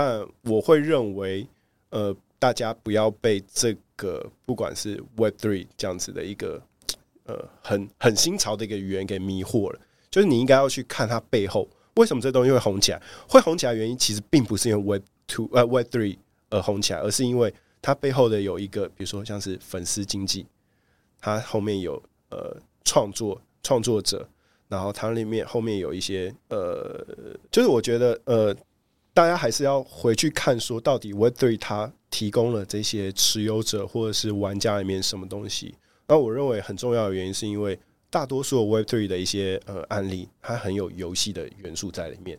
但我会认为，呃，大家不要被这个不管是 Web Three 这样子的一个呃很很新潮的一个语言给迷惑了。就是你应该要去看它背后为什么这东西会红起来，会红起来原因其实并不是因为 Web Two 呃 Web Three 而红起来，而是因为它背后的有一个，比如说像是粉丝经济，它后面有呃创作创作者。然后它里面后面有一些呃，就是我觉得呃，大家还是要回去看说到底 Web3 它提供了这些持有者或者是玩家里面什么东西。那我认为很重要的原因是因为大多数 Web3 的一些呃案例，它很有游戏的元素在里面。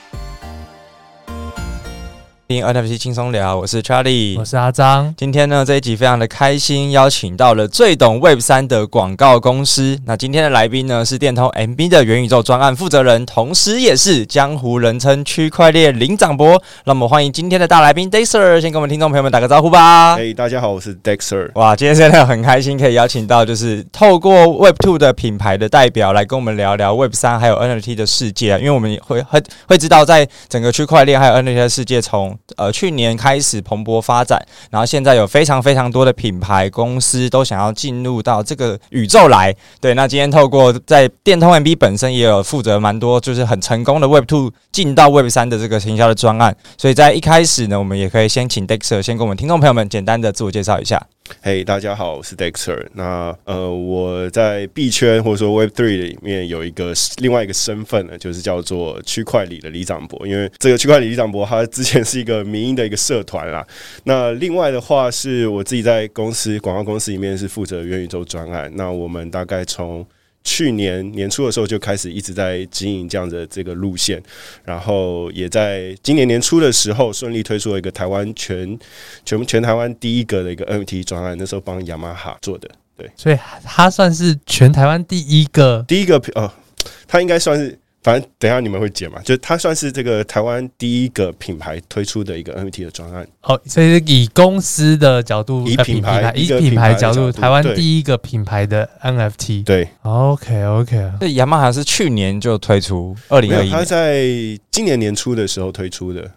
NFT 轻松聊，我是 Charlie，我是阿张。今天呢，这一集非常的开心，邀请到了最懂 Web 三的广告公司。那今天的来宾呢，是电通 MB 的元宇宙专案负责人，同时也是江湖人称区块链林长博。那我们欢迎今天的大来宾 Dexter，先跟我们听众朋友们打个招呼吧。嘿，大家好，我是 Dexter。哇，今天真的很开心，可以邀请到就是透过 Web Two 的品牌的代表来跟我们聊聊 Web 三还有 NFT 的世界。因为我们会会会知道，在整个区块链还有 NFT 的世界从呃，去年开始蓬勃发展，然后现在有非常非常多的品牌公司都想要进入到这个宇宙来。对，那今天透过在电通 MB 本身也有负责蛮多，就是很成功的 Web Two 进到 Web 三的这个行销的专案。所以在一开始呢，我们也可以先请 Dexter 先跟我们听众朋友们简单的自我介绍一下。嘿，大家好，我是 Dexter。那呃，我在币圈或者说 Web Three 里面有一个另外一个身份呢，就是叫做区块里的李长博。因为这个区块里李长博，他之前是一个民营的一个社团啦。那另外的话，是我自己在公司广告公司里面是负责元宇宙专案。那我们大概从去年年初的时候就开始一直在经营这样的这个路线，然后也在今年年初的时候顺利推出了一个台湾全全全台湾第一个的一个 NFT 专案，那时候帮雅马哈做的，对，所以他算是全台湾第一个第一个哦，他应该算是。反正等一下你们会解嘛，就它算是这个台湾第一个品牌推出的一个 NFT 的专案。哦，所以以公司的角度，以品牌以品牌角度，台湾第一个品牌的 NFT。对，OK OK。这雅马哈是去年就推出，二零二一，它在今年年初的时候推出的。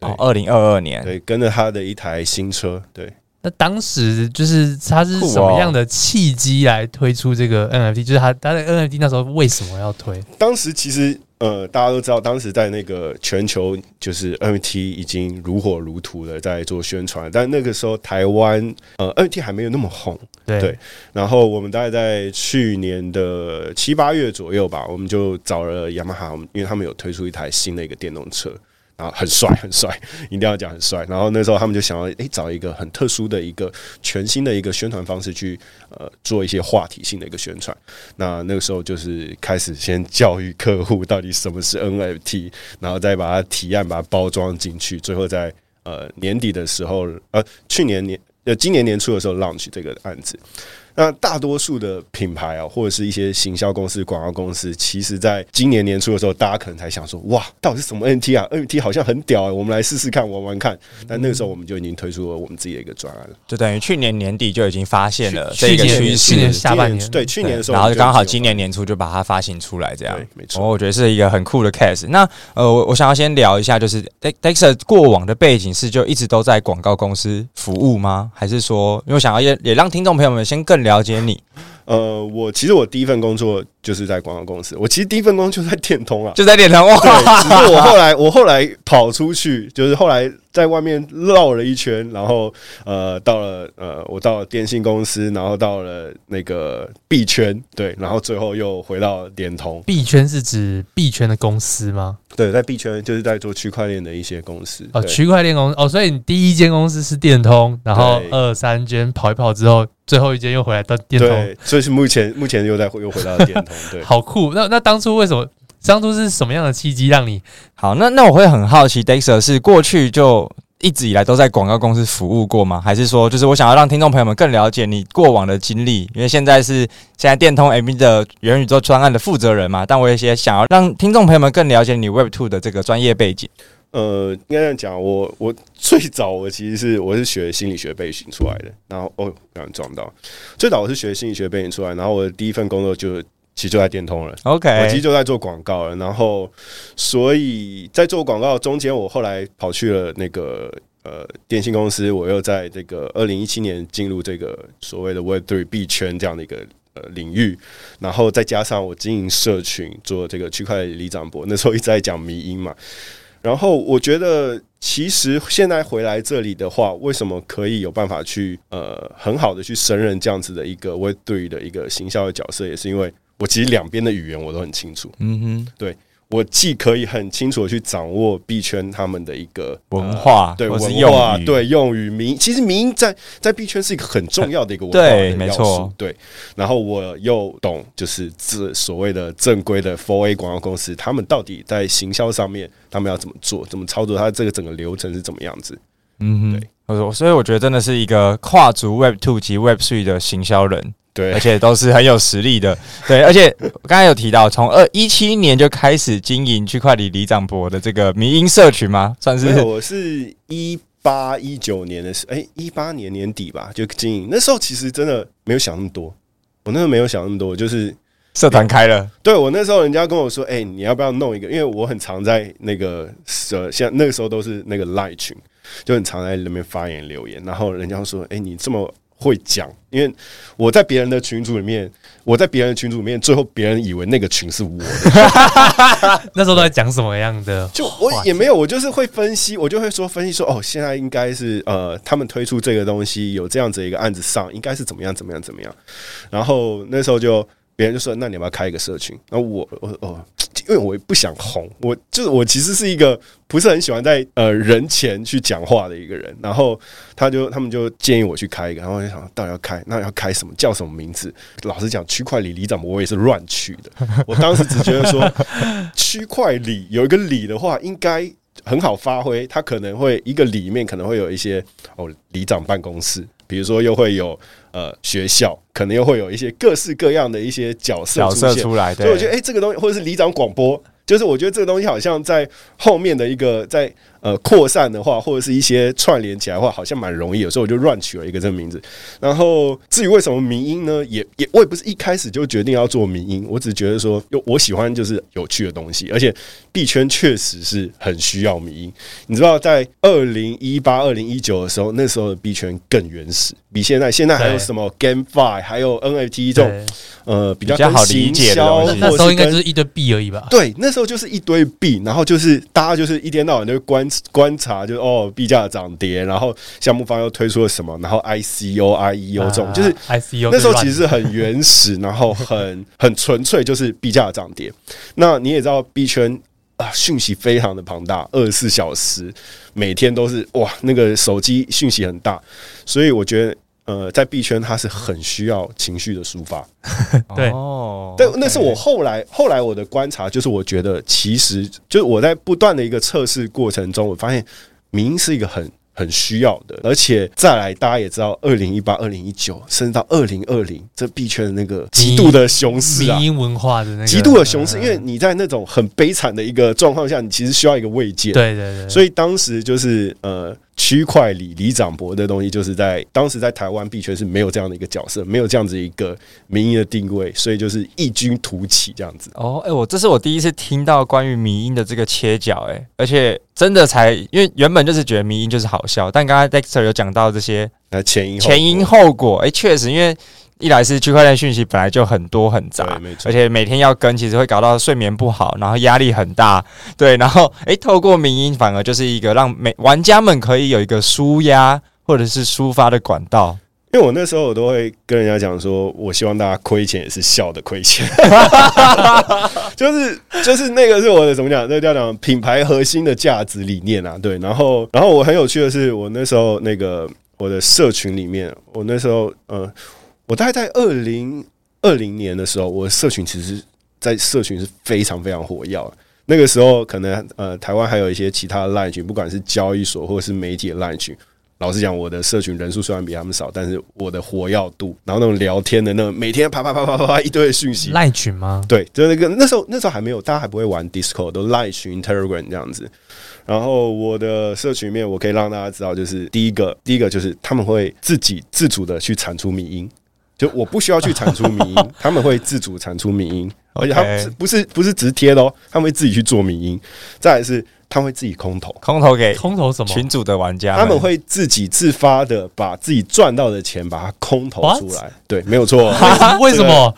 哦，二零二二年，对，跟着他的一台新车，对。那当时就是它是什么样的契机来推出这个 NFT？就是它它的 NFT 那时候为什么要推？当时其实呃，大家都知道，当时在那个全球就是 NFT 已经如火如荼的在做宣传，但那个时候台湾呃 NFT 还没有那么红，对，对。然后我们大概在去年的七八月左右吧，我们就找了雅马哈，因为他们有推出一台新的一个电动车。啊，很帅，很帅，一定要讲很帅。然后那时候他们就想要，诶、找一个很特殊的一个全新的一个宣传方式去，呃，做一些话题性的一个宣传。那那个时候就是开始先教育客户到底什么是 NFT，然后再把它提案，把它包装进去，最后在呃年底的时候，呃，去年年呃今年年初的时候 launch 这个案子。那大多数的品牌啊，或者是一些行销公司、广告公司，其实在今年年初的时候，大家可能才想说：“哇，到底是什么 NFT 啊？NFT 好像很屌啊，我们来试试看，玩玩看。”但那个时候，我们就已经推出了我们自己的一个专案了，就等于去年年底就已经发现了这个趋势。去年下半年，对，去年的时候，然后刚好今年年初就把它发行出来，这样没错。我觉得是一个很酷的 case。那呃，我我想要先聊一下，就是 Dexter 过往的背景是就一直都在广告公司服务吗？还是说，因为我想要也也让听众朋友们先更了了解你？呃，我其实我第一份工作就是在广告公司，我其实第一份工作就在电通啊，就在电通哇。只是我后来我后来跑出去，就是后来在外面绕了一圈，然后呃到了呃我到了电信公司，然后到了那个币圈，对，然后最后又回到联通。币圈是指币圈的公司吗？对，在币圈就是在做区块链的一些公司哦，区块链公司哦，所以你第一间公司是电通，然后二三间跑一跑之后，最后一间又回来到电通，对，所以是目前目前又在又回到电通，对，好酷。那那当初为什么？当初是什么样的契机让你？好，那那我会很好奇，Dexter 是过去就一直以来都在广告公司服务过吗？还是说，就是我想要让听众朋友们更了解你过往的经历？因为现在是现在电通 MV 的元宇宙专案的负责人嘛，但我有些想要让听众朋友们更了解你 Web Two 的这个专业背景。呃，应该这样讲，我我最早我其实是我是学心理学背景出来的，然后哦，刚刚撞到，最早我是学心理学背景出来，然后我的第一份工作就其实就在电通了，OK，我其实就在做广告了，然后所以在做广告中间，我后来跑去了那个呃电信公司，我又在这个二零一七年进入这个所谓的 Web Three B 圈这样的一个呃领域，然后再加上我经营社群做这个区块链里长博，那时候一直在讲迷因嘛。然后我觉得，其实现在回来这里的话，为什么可以有办法去呃很好的去胜任这样子的一个 Web3 的一个行销的角色，也是因为我其实两边的语言我都很清楚。嗯哼，对。我既可以很清楚的去掌握币圈他们的一个文化，对文化，对用语民，其实民在在币圈是一个很重要的一个文化的要素，对，然后我又懂，就是这所谓的正规的 Four A 广告公司，他们到底在行销上面，他们要怎么做，怎么操作，它这个整个流程是怎么样子？嗯哼，对，所以我觉得真的是一个跨足 Web Two 及 Web Three 的行销人。对，而且都是很有实力的。对，而且刚才有提到，从二一七年就开始经营区块链里长博的这个民营社群吗？算是？我是一八一九年的时，哎，一八年年底吧，就经营。那时候其实真的没有想那么多，我那时候没有想那么多，就是社团开了。对，我那时候人家跟我说，哎，你要不要弄一个？因为我很常在那个社，像那个时候都是那个 Line 群，就很常在里面发言留言，然后人家说，哎，你这么。会讲，因为我在别人的群组里面，我在别人的群组里面，最后别人以为那个群是我的。那时候都在讲什么样的？就我也没有，我就是会分析，我就会说分析说，哦，现在应该是呃，他们推出这个东西有这样子一个案子上，应该是怎么样怎么样怎么样。然后那时候就别人就说，那你要不要开一个社群？然后我我哦。因为我也不想红，我就是我其实是一个不是很喜欢在呃人前去讲话的一个人。然后他就他们就建议我去开一个，然后我就想到底要开，那要开什么？叫什么名字？老实讲，区块里里长我也是乱取的。我当时只觉得说 区块里有一个里的话，应该很好发挥。它可能会一个里面可能会有一些哦里长办公室，比如说又会有呃学校。可能又会有一些各式各样的一些角色角色出来，所以我觉得，哎，这个东西或者是里长广播，就是我觉得这个东西好像在后面的一个在呃扩散的话，或者是一些串联起来的话，好像蛮容易有时候我就乱取了一个这个名字。然后至于为什么迷音呢？也也我也不是一开始就决定要做迷音，我只觉得说，我喜欢就是有趣的东西，而且币圈确实是很需要迷音。你知道，在二零一八、二零一九的时候，那时候的币圈更原始，比现在现在还有什么 GameFi，还有 NFT 这种。呃，比较，比较好理解的东西，那时候应该就是一堆币而已吧？对，那时候就是一堆币，然后就是大家就是一天到晚就观观察，就是哦币价涨跌，然后项目方又推出了什么，然后 ICO、IEO 这种，就是 ICO 那时候其实是很原始，然后很 很纯粹，就是币价涨跌。那你也知道币圈啊，讯息非常的庞大，二十四小时每天都是哇，那个手机讯息很大，所以我觉得。呃，在币圈，它是很需要情绪的抒发。对，但那是我后来后来我的观察，就是我觉得其实就是我在不断的一个测试过程中，我发现明是一个很很需要的，而且再来大家也知道，二零一八、二零一九，甚至到二零二零，这币圈的那个极度的熊市啊，文化的那个极度的熊市，因为你在那种很悲惨的一个状况下，你其实需要一个慰藉。对对对，所以当时就是呃。区块里里长博的东西，就是在当时在台湾币圈是没有这样的一个角色，没有这样子一个民音的定位，所以就是异军突起这样子。哦，哎、欸，我这是我第一次听到关于民音的这个切角，哎，而且真的才，因为原本就是觉得民音就是好笑，但刚刚 Dexter 有讲到这些前因前因后果，哎，确实因为。一来是区块链讯息本来就很多很杂，而且每天要跟，其实会搞到睡眠不好，然后压力很大。对，然后诶，透过民音反而就是一个让每玩家们可以有一个舒压或者是抒发的管道。因为我那时候我都会跟人家讲说，我希望大家亏钱也是笑的亏钱，就是就是那个是我的怎么讲？那个叫讲品牌核心的价值理念啊。对，然后然后我很有趣的是，我那时候那个我的社群里面，我那时候呃。我大概在二零二零年的时候，我的社群其实，在社群是非常非常火药。那个时候可能呃，台湾还有一些其他的 LINE 群，不管是交易所或者是媒体的 LINE 群。老实讲，我的社群人数虽然比他们少，但是我的活跃度，然后那种聊天的那种，每天啪啪啪啪啪啪一堆讯息。赖群吗？对，就是那个那时候那时候还没有，大家还不会玩 Discord，都赖群、Telegram 这样子。然后我的社群里面，我可以让大家知道，就是第一个，第一个就是他们会自己自主的去产出迷因，就我不需要去产出迷音，他们会自主产出迷音，而且他不是不是不是直贴的哦，他们会自己去做迷音。再来是。他会自己空投，空投给空投什么群主的玩家，他们会自己自发的把自己赚到的钱把它空投出来。What? 对，没有错。为什么？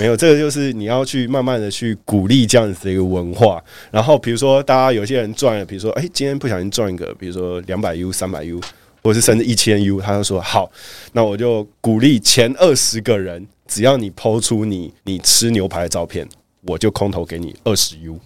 没有，这个就是你要去慢慢的去鼓励这样子的一个文化。然后比如说，大家有些人赚了，比如说，哎，今天不小心赚一个，比如说两百 U、三百 U，或者是甚至一千 U，他就说好，那我就鼓励前二十个人，只要你 PO 出你你吃牛排的照片，我就空投给你二十 U。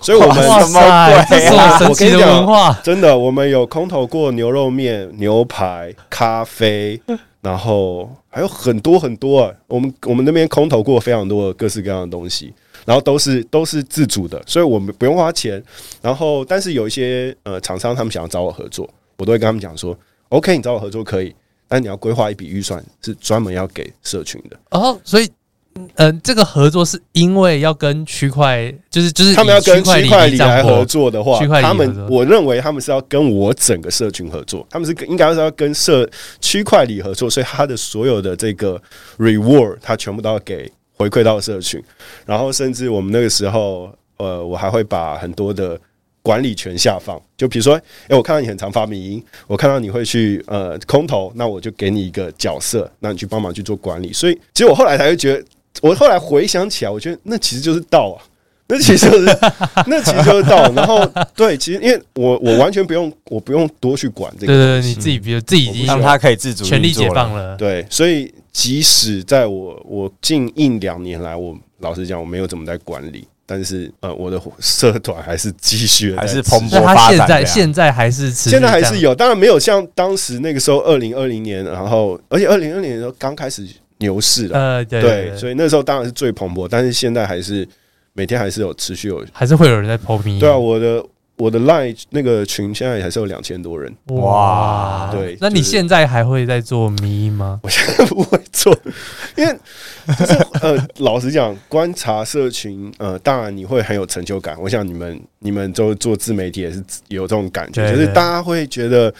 所以，我们什么鬼？这么神奇的文化，真的，我们有空投过牛肉面、牛排、咖啡，然后还有很多很多啊。我们我们那边空投过非常多的各式各样的东西，然后都是都是自主的，所以我们不用花钱。然后，但是有一些呃厂商他们想要找我合作，我都会跟他们讲说：“OK，你找我合作可以，但你要规划一笔预算，是专门要给社群的。”哦，所以。嗯、呃，这个合作是因为要跟区块，就是就是他们要跟区块里来合作的话，他们我认为他们是要跟我整个社群合作，他们是应该是要跟社区块里合作，所以他的所有的这个 reward，他全部都要给回馈到社群，然后甚至我们那个时候，呃，我还会把很多的管理权下放，就比如说，哎，我看到你很常发迷音，我看到你会去呃空投，那我就给你一个角色，那你去帮忙去做管理，所以其实我后来才会觉得。我后来回想起来，我觉得那其实就是道啊，那其实就是 那其实就是道。然后对，其实因为我我完全不用，我不用多去管这个。对对对，你自己比如自己已经让他可以自主权力解放了。对，所以即使在我我近一两年来，我老实讲我没有怎么在管理，但是呃，我的社团还是继续还是蓬勃发展。他现在现在还是现在还是有，当然没有像当时那个时候二零二零年，然后而且二零二零年的时候刚开始。牛市了，呃，对，所以那时候当然是最蓬勃，但是现在还是每天还是有持续有，还是会有人在 po 迷。对啊，我的我的 line 那个群现在还是有两千多人，哇，对。那你现在还会在做咪吗？我现在不会做，因为就是呃，老实讲，观察社群，呃，当然你会很有成就感。我想你们你们都做自媒体也是有这种感觉，就是大家会觉得。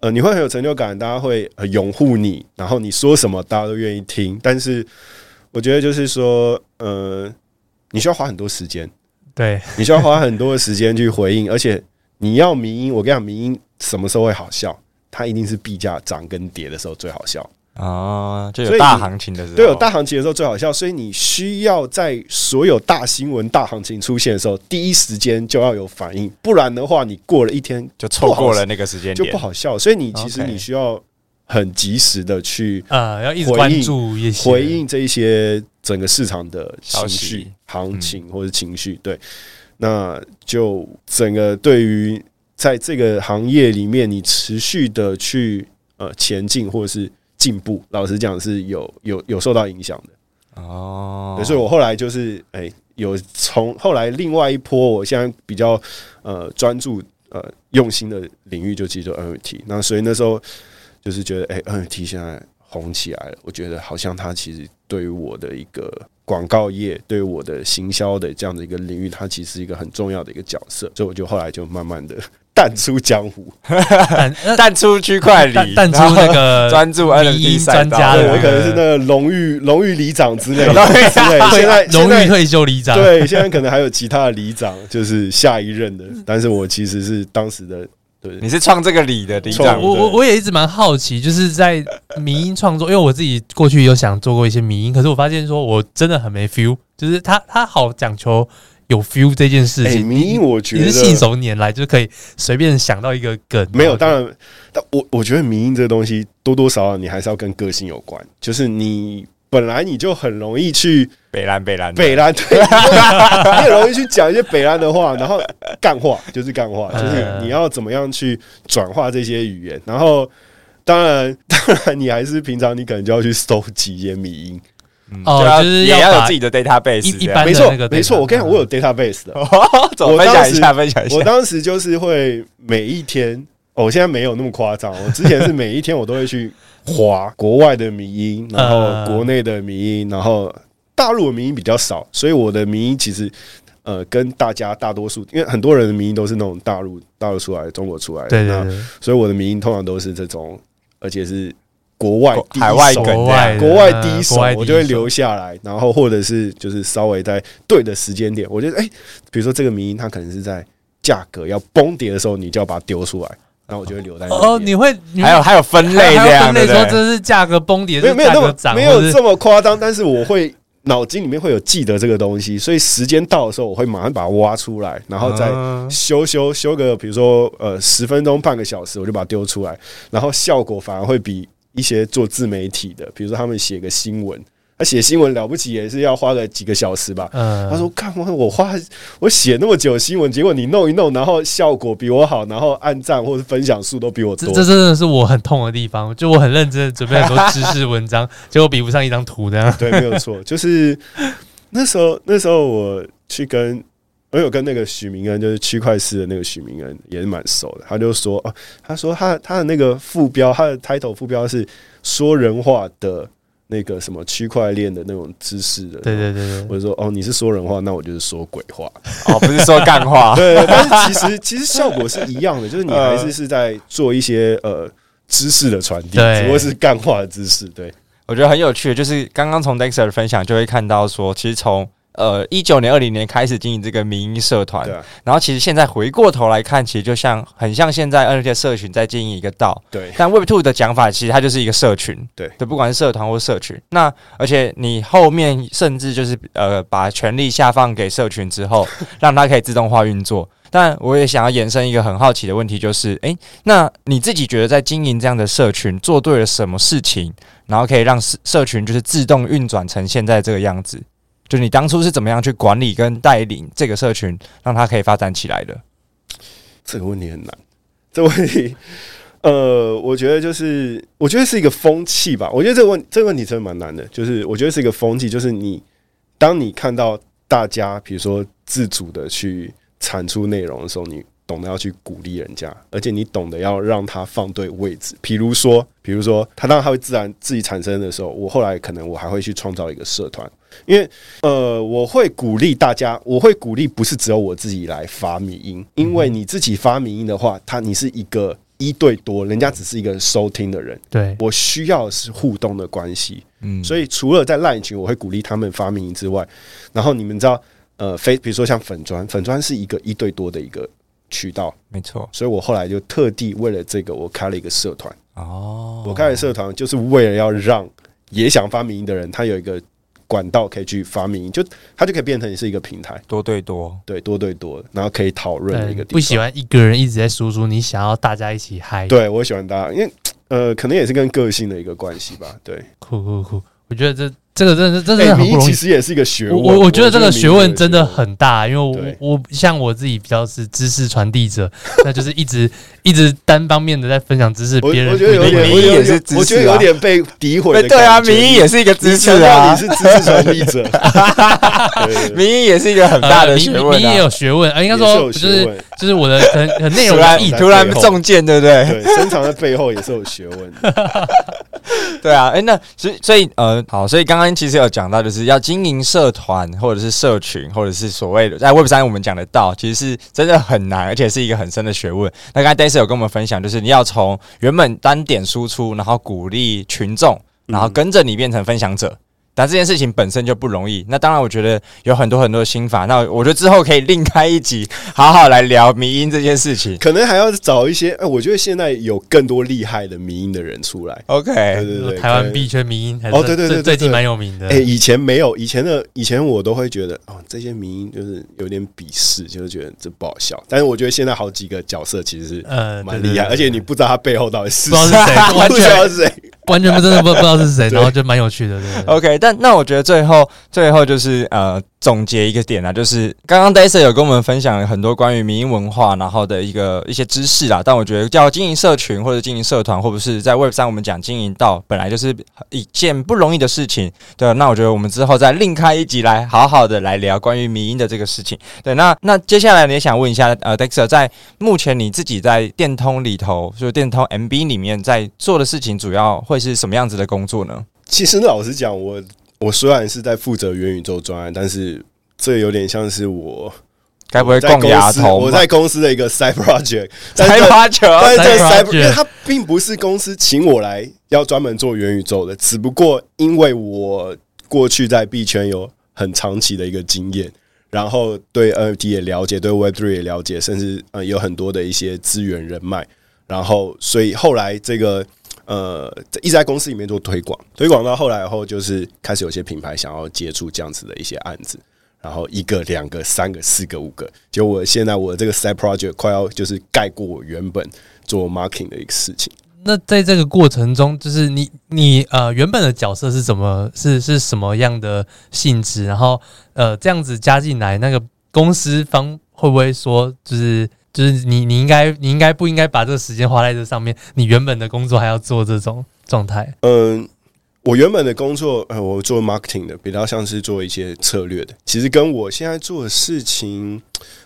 呃，你会很有成就感，大家会呃拥护你，然后你说什么大家都愿意听。但是我觉得就是说，呃，你需要花很多时间，对，你需要花很多的时间去回应，而且你要迷音，我跟你讲，迷音什么时候会好笑？它一定是币价涨跟跌的时候最好笑。啊，就有大行情的时候，对，有大行情的时候最好笑，所以你需要在所有大新闻、大行情出现的时候，第一时间就要有反应，不然的话，你过了一天就错过了那个时间点，就不好笑。所以你其实你需要很及时的去啊，要一直关注一些回应这一些整个市场的情绪、行情或者情绪。对，那就整个对于在这个行业里面，你持续的去呃前进，或者是。进步，老实讲是有有有受到影响的哦，所以我后来就是哎、欸，有从后来另外一波，我现在比较呃专注呃用心的领域就其实就 NFT，那所以那时候就是觉得哎、欸、NFT 现在红起来了，我觉得好像它其实对于我的一个广告业，对于我的行销的这样的一个领域，它其实是一个很重要的一个角色，所以我就后来就慢慢的。淡出江湖，淡出区块里，淡出那个专注 NFT 专家对，我可能是那个荣誉荣誉里长之类的。对，现在荣誉退休里长，对，现在可能还有其他的里长，就是下一任的。但是我其实是当时的，对，你是创这个理的理长。我我我也一直蛮好奇，就是在迷音创作，因为我自己过去有想做过一些迷音，可是我发现说我真的很没 feel，就是他他好讲求。有 feel 这件事情，迷音我觉得你是信手拈来就可以随便想到一个梗。没有，当然，但我我觉得迷音这个东西多多少少你还是要跟个性有关。就是你本来你就很容易去北兰北兰北兰，对，你很容易去讲一些北兰的话，然后干话 就是干话，就是你要怎么样去转化这些语言。然后当然，当然你还是平常你可能就要去搜集一些迷因。哦，就是也要有自己的 database，一一般没错没错，我跟你讲，我有 database 的。我当分享一下？分享一下。我当时就是会每一天，哦，我现在没有那么夸张。我之前是每一天我都会去划国外的迷音，然后国内的迷音，然后大陆的迷音比较少，所以我的迷音其实呃跟大家大多数，因为很多人的民音都是那种大陆大陆出来的、中国出来的，对对对，所以我的民音通常都是这种，而且是国外第一海外国外国外第一手国外第一，手我就会留下来，然后或者是就是稍微在对的时间点，我觉得哎、欸，比如说这个民音它可能是在价格要崩跌的时候，你就要把它丢出来，然后我就会留在那哦，你会你还有还有分类这样，还有分类对对？说这是价格崩跌，没有没有那么涨，没有这么夸张，但是我会脑筋里面会有记得这个东西，所以时间到的时候，我会马上把它挖出来，然后再修修修个，比如说呃十分钟半个小时，我就把它丢出来，然后效果反而会比一些做自媒体的，比如说他们写个新闻。他写新闻了不起也是要花个几个小时吧。嗯，他说：“看我我花我写那么久新闻，结果你弄一弄，然后效果比我好，然后按赞或者分享数都比我多。这这真的是我很痛的地方。就我很认真准备很多知识文章，结果比不上一张图这样。对，没有错，就是那时候那时候我去跟我有跟那个许明恩，就是区块链的那个许明恩也是蛮熟的。他就说哦，他说他他的那个副标，他的 title 副标是说人话的。”那个什么区块链的那种知识的，对对对对，我就说哦，你是说人话，那我就是说鬼话，哦，不是说干话，对，但是其实 其实效果是一样的，就是你还是是在做一些呃。知识的传递，只不过是干话的知识。对，我觉得很有趣的，就是刚刚从 Dexter 的分享就会看到说，其实从呃，一九年、二零年开始经营这个民营社团，啊、然后其实现在回过头来看，其实就像很像现在 NFT 社群在经营一个道，对。但 Web Two 的讲法，其实它就是一个社群，对，对，不管是社团或社群。那而且你后面甚至就是呃，把权力下放给社群之后，让它可以自动化运作。但我也想要延伸一个很好奇的问题，就是，诶、欸，那你自己觉得在经营这样的社群，做对了什么事情，然后可以让社社群就是自动运转成现在这个样子？就你当初是怎么样去管理跟带领这个社群，让它可以发展起来的？这个问题很难。这个问题，呃，我觉得就是，我觉得是一个风气吧。我觉得这个问这个问题真的蛮难的。就是我觉得是一个风气，就是你当你看到大家，比如说自主的去产出内容的时候，你懂得要去鼓励人家，而且你懂得要让他放对位置。比如说，比如说，他当他会自然自己产生的时候，我后来可能我还会去创造一个社团。因为呃，我会鼓励大家，我会鼓励不是只有我自己来发迷音，因为你自己发迷音的话，他你是一个一对多，人家只是一个收听的人。对，我需要的是互动的关系。嗯，所以除了在 LINE 群，我会鼓励他们发迷因之外，然后你们知道，呃，非比如说像粉砖，粉砖是一个一对多的一个渠道，没错。所以我后来就特地为了这个，我开了一个社团。哦，我开了社团就是为了要让也想发迷因的人，他有一个。管道可以去发明，就它就可以变成是一个平台，多对多，对多对多，然后可以讨论的一个地方。不喜欢一个人一直在输出，你想要大家一起嗨。对，我喜欢大家，因为呃，可能也是跟个性的一个关系吧。对，酷酷酷，我觉得这。这个真的真的很不容易，其实也是一个学问。我我觉得这个学问真的很大，因为我我像我自己比较是知识传递者，那就是一直一直单方面的在分享知识。别人我觉得有点，迷因也是知识，我觉得有点被诋毁。对啊，迷因也是一个知识啊，你是知识传递者。迷因也是一个很大的学问，迷因也有学问啊，应该说就是就是我的很很内容突然中箭，对不对？对，深藏在背后也是有学问。对啊，哎，那所以所以呃，好，所以刚刚。其实有讲到，就是要经营社团，或者是社群，或者是所谓的在 Web 三，我们讲的到，其实是真的很难，而且是一个很深的学问。那刚才 Dexter 有跟我们分享，就是你要从原本单点输出，然后鼓励群众，然后跟着你变成分享者。但这件事情本身就不容易。那当然，我觉得有很多很多的心法。那我觉得之后可以另开一集，好好来聊迷音这件事情。可能还要找一些，哎，我觉得现在有更多厉害的迷音的人出来。OK，对对对，台湾币圈迷音哦，对对对，最近蛮有名的。哎，以前没有，以前的以前我都会觉得，哦，这些迷音就是有点鄙视，就是觉得这不好笑。但是我觉得现在好几个角色其实是呃蛮厉害，而且你不知道他背后到底是谁，不知道是谁，完全不知道是谁。完全不真的不不知道是谁，然后就蛮有趣的。对，，OK，但那我觉得最后最后就是呃总结一个点啊，就是刚刚 Daisy 有跟我们分享很多关于迷因文化，然后的一个一些知识啦。但我觉得叫经营社群或者经营社团，或者是在 Web 三我们讲经营到本来就是一件不容易的事情。对，那我觉得我们之后再另开一集来好好的来聊关于迷因的这个事情。对，那那接下来你也想问一下呃 Dexter，在目前你自己在电通里头，就是电通 MB 里面在做的事情，主要会是什么样子的工作呢？其实老实讲，我我虽然是在负责元宇宙专案，但是这有点像是我该不会共牙头？我在公司的一个 side project，side project，但是这 side，因为它并不是公司请我来要专门做元宇宙的，只不过因为我过去在币圈有很长期的一个经验，然后对 NFT 也了解，对 Web3 也了解，甚至呃有很多的一些资源人脉，然后所以后来这个。呃，一直在公司里面做推广，推广到后来后，就是开始有些品牌想要接触这样子的一些案子，然后一个、两个、三个、四个、五个，就我现在我这个 side project 快要就是盖过我原本做 marketing 的一个事情。那在这个过程中，就是你你呃原本的角色是怎么是是什么样的性质？然后呃这样子加进来，那个公司方会不会说就是？就是你，你应该，你应该不应该把这个时间花在这上面？你原本的工作还要做这种状态？嗯，我原本的工作，呃，我做 marketing 的，比较像是做一些策略的。其实跟我现在做的事情，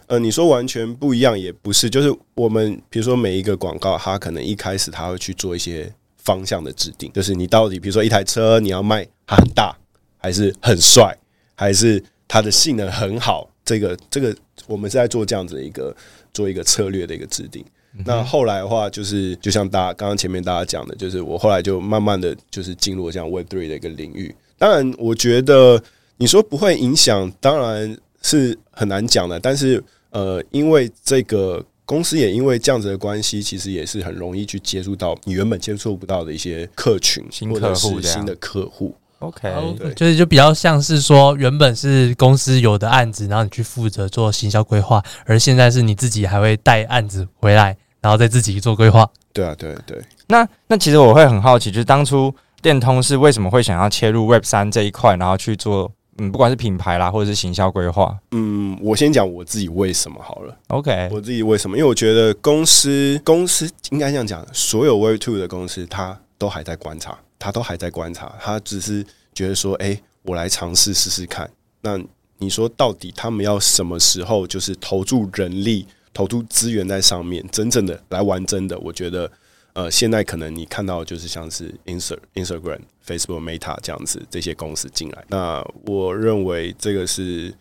呃，你说完全不一样也不是。就是我们比如说每一个广告，它可能一开始它会去做一些方向的制定，就是你到底比如说一台车你要卖它很大，还是很帅，还是它的性能很好？这个这个我们是在做这样子的一个。做一个策略的一个制定，那后来的话，就是就像大家刚刚前面大家讲的，就是我后来就慢慢的就是进入这样 Web Three 的一个领域。当然，我觉得你说不会影响，当然是很难讲的。但是，呃，因为这个公司也因为这样子的关系，其实也是很容易去接触到你原本接触不到的一些客群，新客户、新的客户。OK，对，就是就比较像是说，原本是公司有的案子，然后你去负责做行销规划，而现在是你自己还会带案子回来，然后再自己做规划。对啊，对对。那那其实我会很好奇，就是当初电通是为什么会想要切入 Web 三这一块，然后去做嗯，不管是品牌啦，或者是行销规划。嗯，我先讲我自己为什么好了。OK，我自己为什么？因为我觉得公司公司应该这样讲，所有 Web Two 的公司，它都还在观察。他都还在观察，他只是觉得说：“哎，我来尝试试试看。”那你说到底他们要什么时候就是投注人力、投注资源在上面，真正的来玩真的？我觉得，呃，现在可能你看到就是像是 Inst、Instagram、Facebook、Meta 这样子这些公司进来。那我认为这个是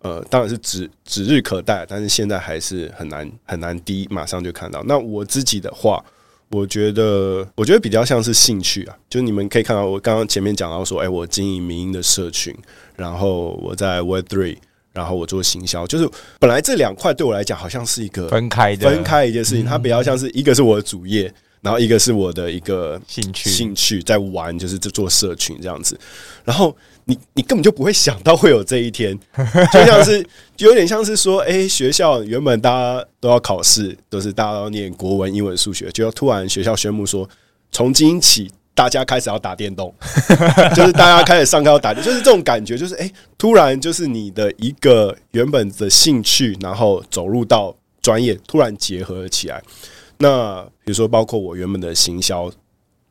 呃，当然是指指日可待，但是现在还是很难很难低马上就看到。那我自己的话。我觉得，我觉得比较像是兴趣啊，就你们可以看到，我刚刚前面讲到说，哎，我经营民营的社群，然后我在 Web Three，然后我做行销，就是本来这两块对我来讲好像是一个分开的，分开一件事情，它比较像是一个是我的主业。然后一个是我的一个兴趣，兴趣在玩，就是在做社群这样子。然后你你根本就不会想到会有这一天，就像是就有点像是说，哎，学校原本大家都要考试，都是大家要念国文、英文、数学，就要突然学校宣布说，从今起大家开始要打电动，就是大家开始上课要打，就是这种感觉，就是哎，突然就是你的一个原本的兴趣，然后走入到专业，突然结合了起来。那比如说，包括我原本的行销，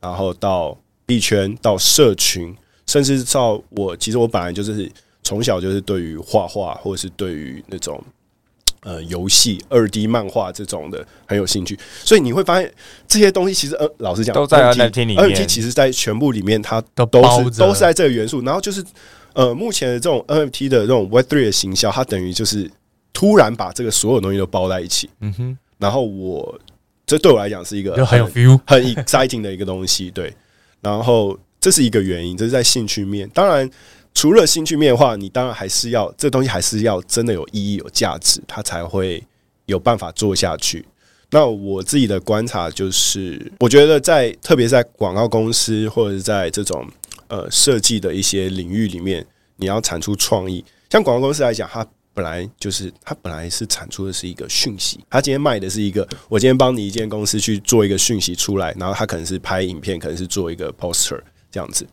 然后到币圈，到社群，甚至到我，其实我本来就是从小就是对于画画，或者是对于那种呃游戏二 D 漫画这种的很有兴趣。所以你会发现这些东西其实呃，老实讲都在 NFT 里面。NFT 其实，在全部里面它都都是都是在这个元素。然后就是呃，目前的这种 NFT 的这种 Web3 的行销，它等于就是突然把这个所有东西都包在一起。嗯哼，然后我。这对我来讲是一个很，很有 feel、很 exciting 的一个东西，对。然后这是一个原因，这是在兴趣面。当然，除了兴趣面的话，你当然还是要这东西还是要真的有意义、有价值，它才会有办法做下去。那我自己的观察就是，我觉得在特别在广告公司或者是在这种呃设计的一些领域里面，你要产出创意。像广告公司来讲，它本来就是它本来是产出的是一个讯息，它今天卖的是一个，我今天帮你一间公司去做一个讯息出来，然后它可能是拍影片，可能是做一个 poster 这样子。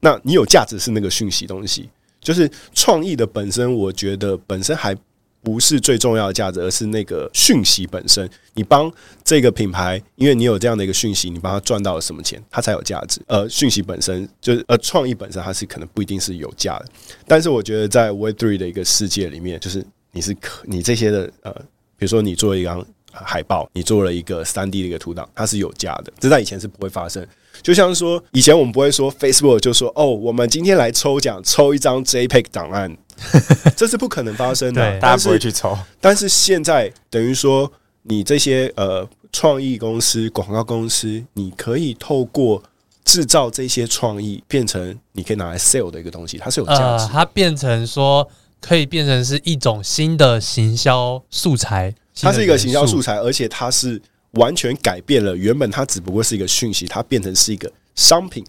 那你有价值是那个讯息东西，就是创意的本身，我觉得本身还不是最重要的价值，而是那个讯息本身。你帮这个品牌，因为你有这样的一个讯息，你帮他赚到了什么钱，它才有价值。呃，讯息本身就是呃，创意本身它是可能不一定是有价的。但是我觉得在 Web Three 的一个世界里面，就是你是可你这些的呃，比如说你做一张海报，你做了一个三 D 的一个图档，它是有价的。这在以前是不会发生。就像是说，以前我们不会说 Facebook 就说哦，我们今天来抽奖，抽一张 JPEG 档案，这是不可能发生的，对，大家不会去抽。但是现在等于说，你这些呃创意公司、广告公司，你可以透过制造这些创意，变成你可以拿来 sell 的一个东西，它是有价值。呃，它变成说可以变成是一种新的行销素材，它是一个行销素材，而且它是。完全改变了原本它只不过是一个讯息，它变成是一个商品。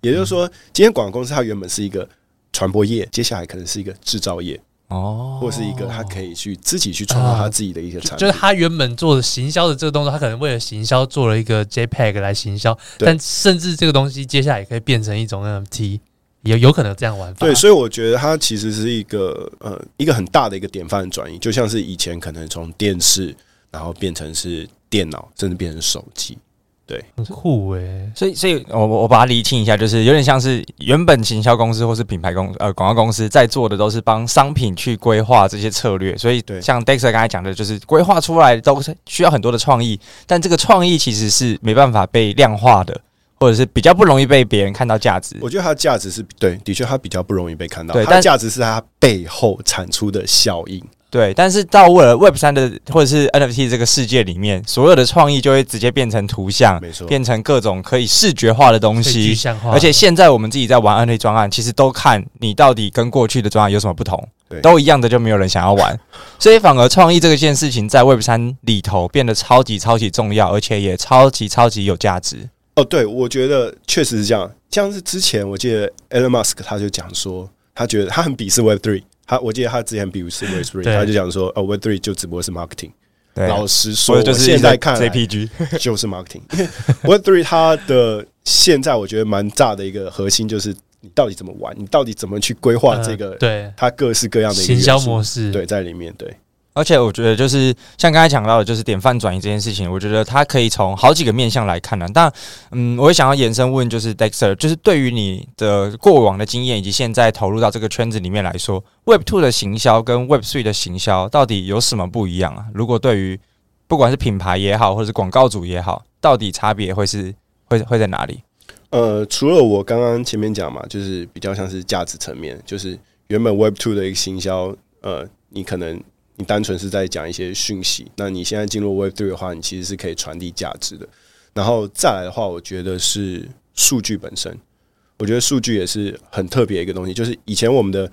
也就是说，今天广告公司它原本是一个传播业，接下来可能是一个制造业哦，或是一个它可以去自己去创造它自己的一些产品。就是它原本做的行销的这个动作，它可能为了行销做了一个 JPEG 来行销，但甚至这个东西接下来也可以变成一种 NFT，有有可能这样玩法。对，所以我觉得它其实是一个呃一个很大的一个典范转移，就像是以前可能从电视然后变成是。电脑甚至变成手机，对，很酷诶、欸。所以，所以我我把它厘清一下，就是有点像是原本行销公司或是品牌公呃广告公司在做的都是帮商品去规划这些策略。所以，对，像 Dexter 刚才讲的，就是规划出来都是需要很多的创意，但这个创意其实是没办法被量化的，或者是比较不容易被别人看到价值。我觉得它的价值是对，的确它比较不容易被看到。对，它的价值是它背后产出的效应。对，但是到为了 Web 三的或者是 NFT 这个世界里面，所有的创意就会直接变成图像，没错，变成各种可以视觉化的东西。而且现在我们自己在玩 NFT 专案，其实都看你到底跟过去的专案有什么不同，对，都一样的就没有人想要玩，所以反而创意这个件事情在 Web 三里头变得超级超级重要，而且也超级超级有价值。哦，对，我觉得确实是这样。像是之前我记得 Elon Musk 他就讲说，他觉得他很鄙视 Web 3。他我记得他之前比如是 Web Three，他就讲说，哦，Web Three 就只不过是 marketing。老实说，就是现在看 JPG 就是 marketing。Web Three 它的现在我觉得蛮炸的一个核心就是你到底怎么玩，你到底怎么去规划这个，对它各式各样的一个行销模式，对，在里面对。而且我觉得，就是像刚才讲到的，就是典范转移这件事情，我觉得它可以从好几个面向来看呢。但，嗯，我也想要延伸问，就是 Dexter，就是对于你的过往的经验以及现在投入到这个圈子里面来说，Web Two 的行销跟 Web Three 的行销到底有什么不一样啊？如果对于不管是品牌也好，或者是广告主也好，到底差别会是会会在哪里？呃，除了我刚刚前面讲嘛，就是比较像是价值层面，就是原本 Web Two 的一个行销，呃，你可能。你单纯是在讲一些讯息，那你现在进入 Web Three 的话，你其实是可以传递价值的。然后再来的话，我觉得是数据本身，我觉得数据也是很特别一个东西。就是以前我们的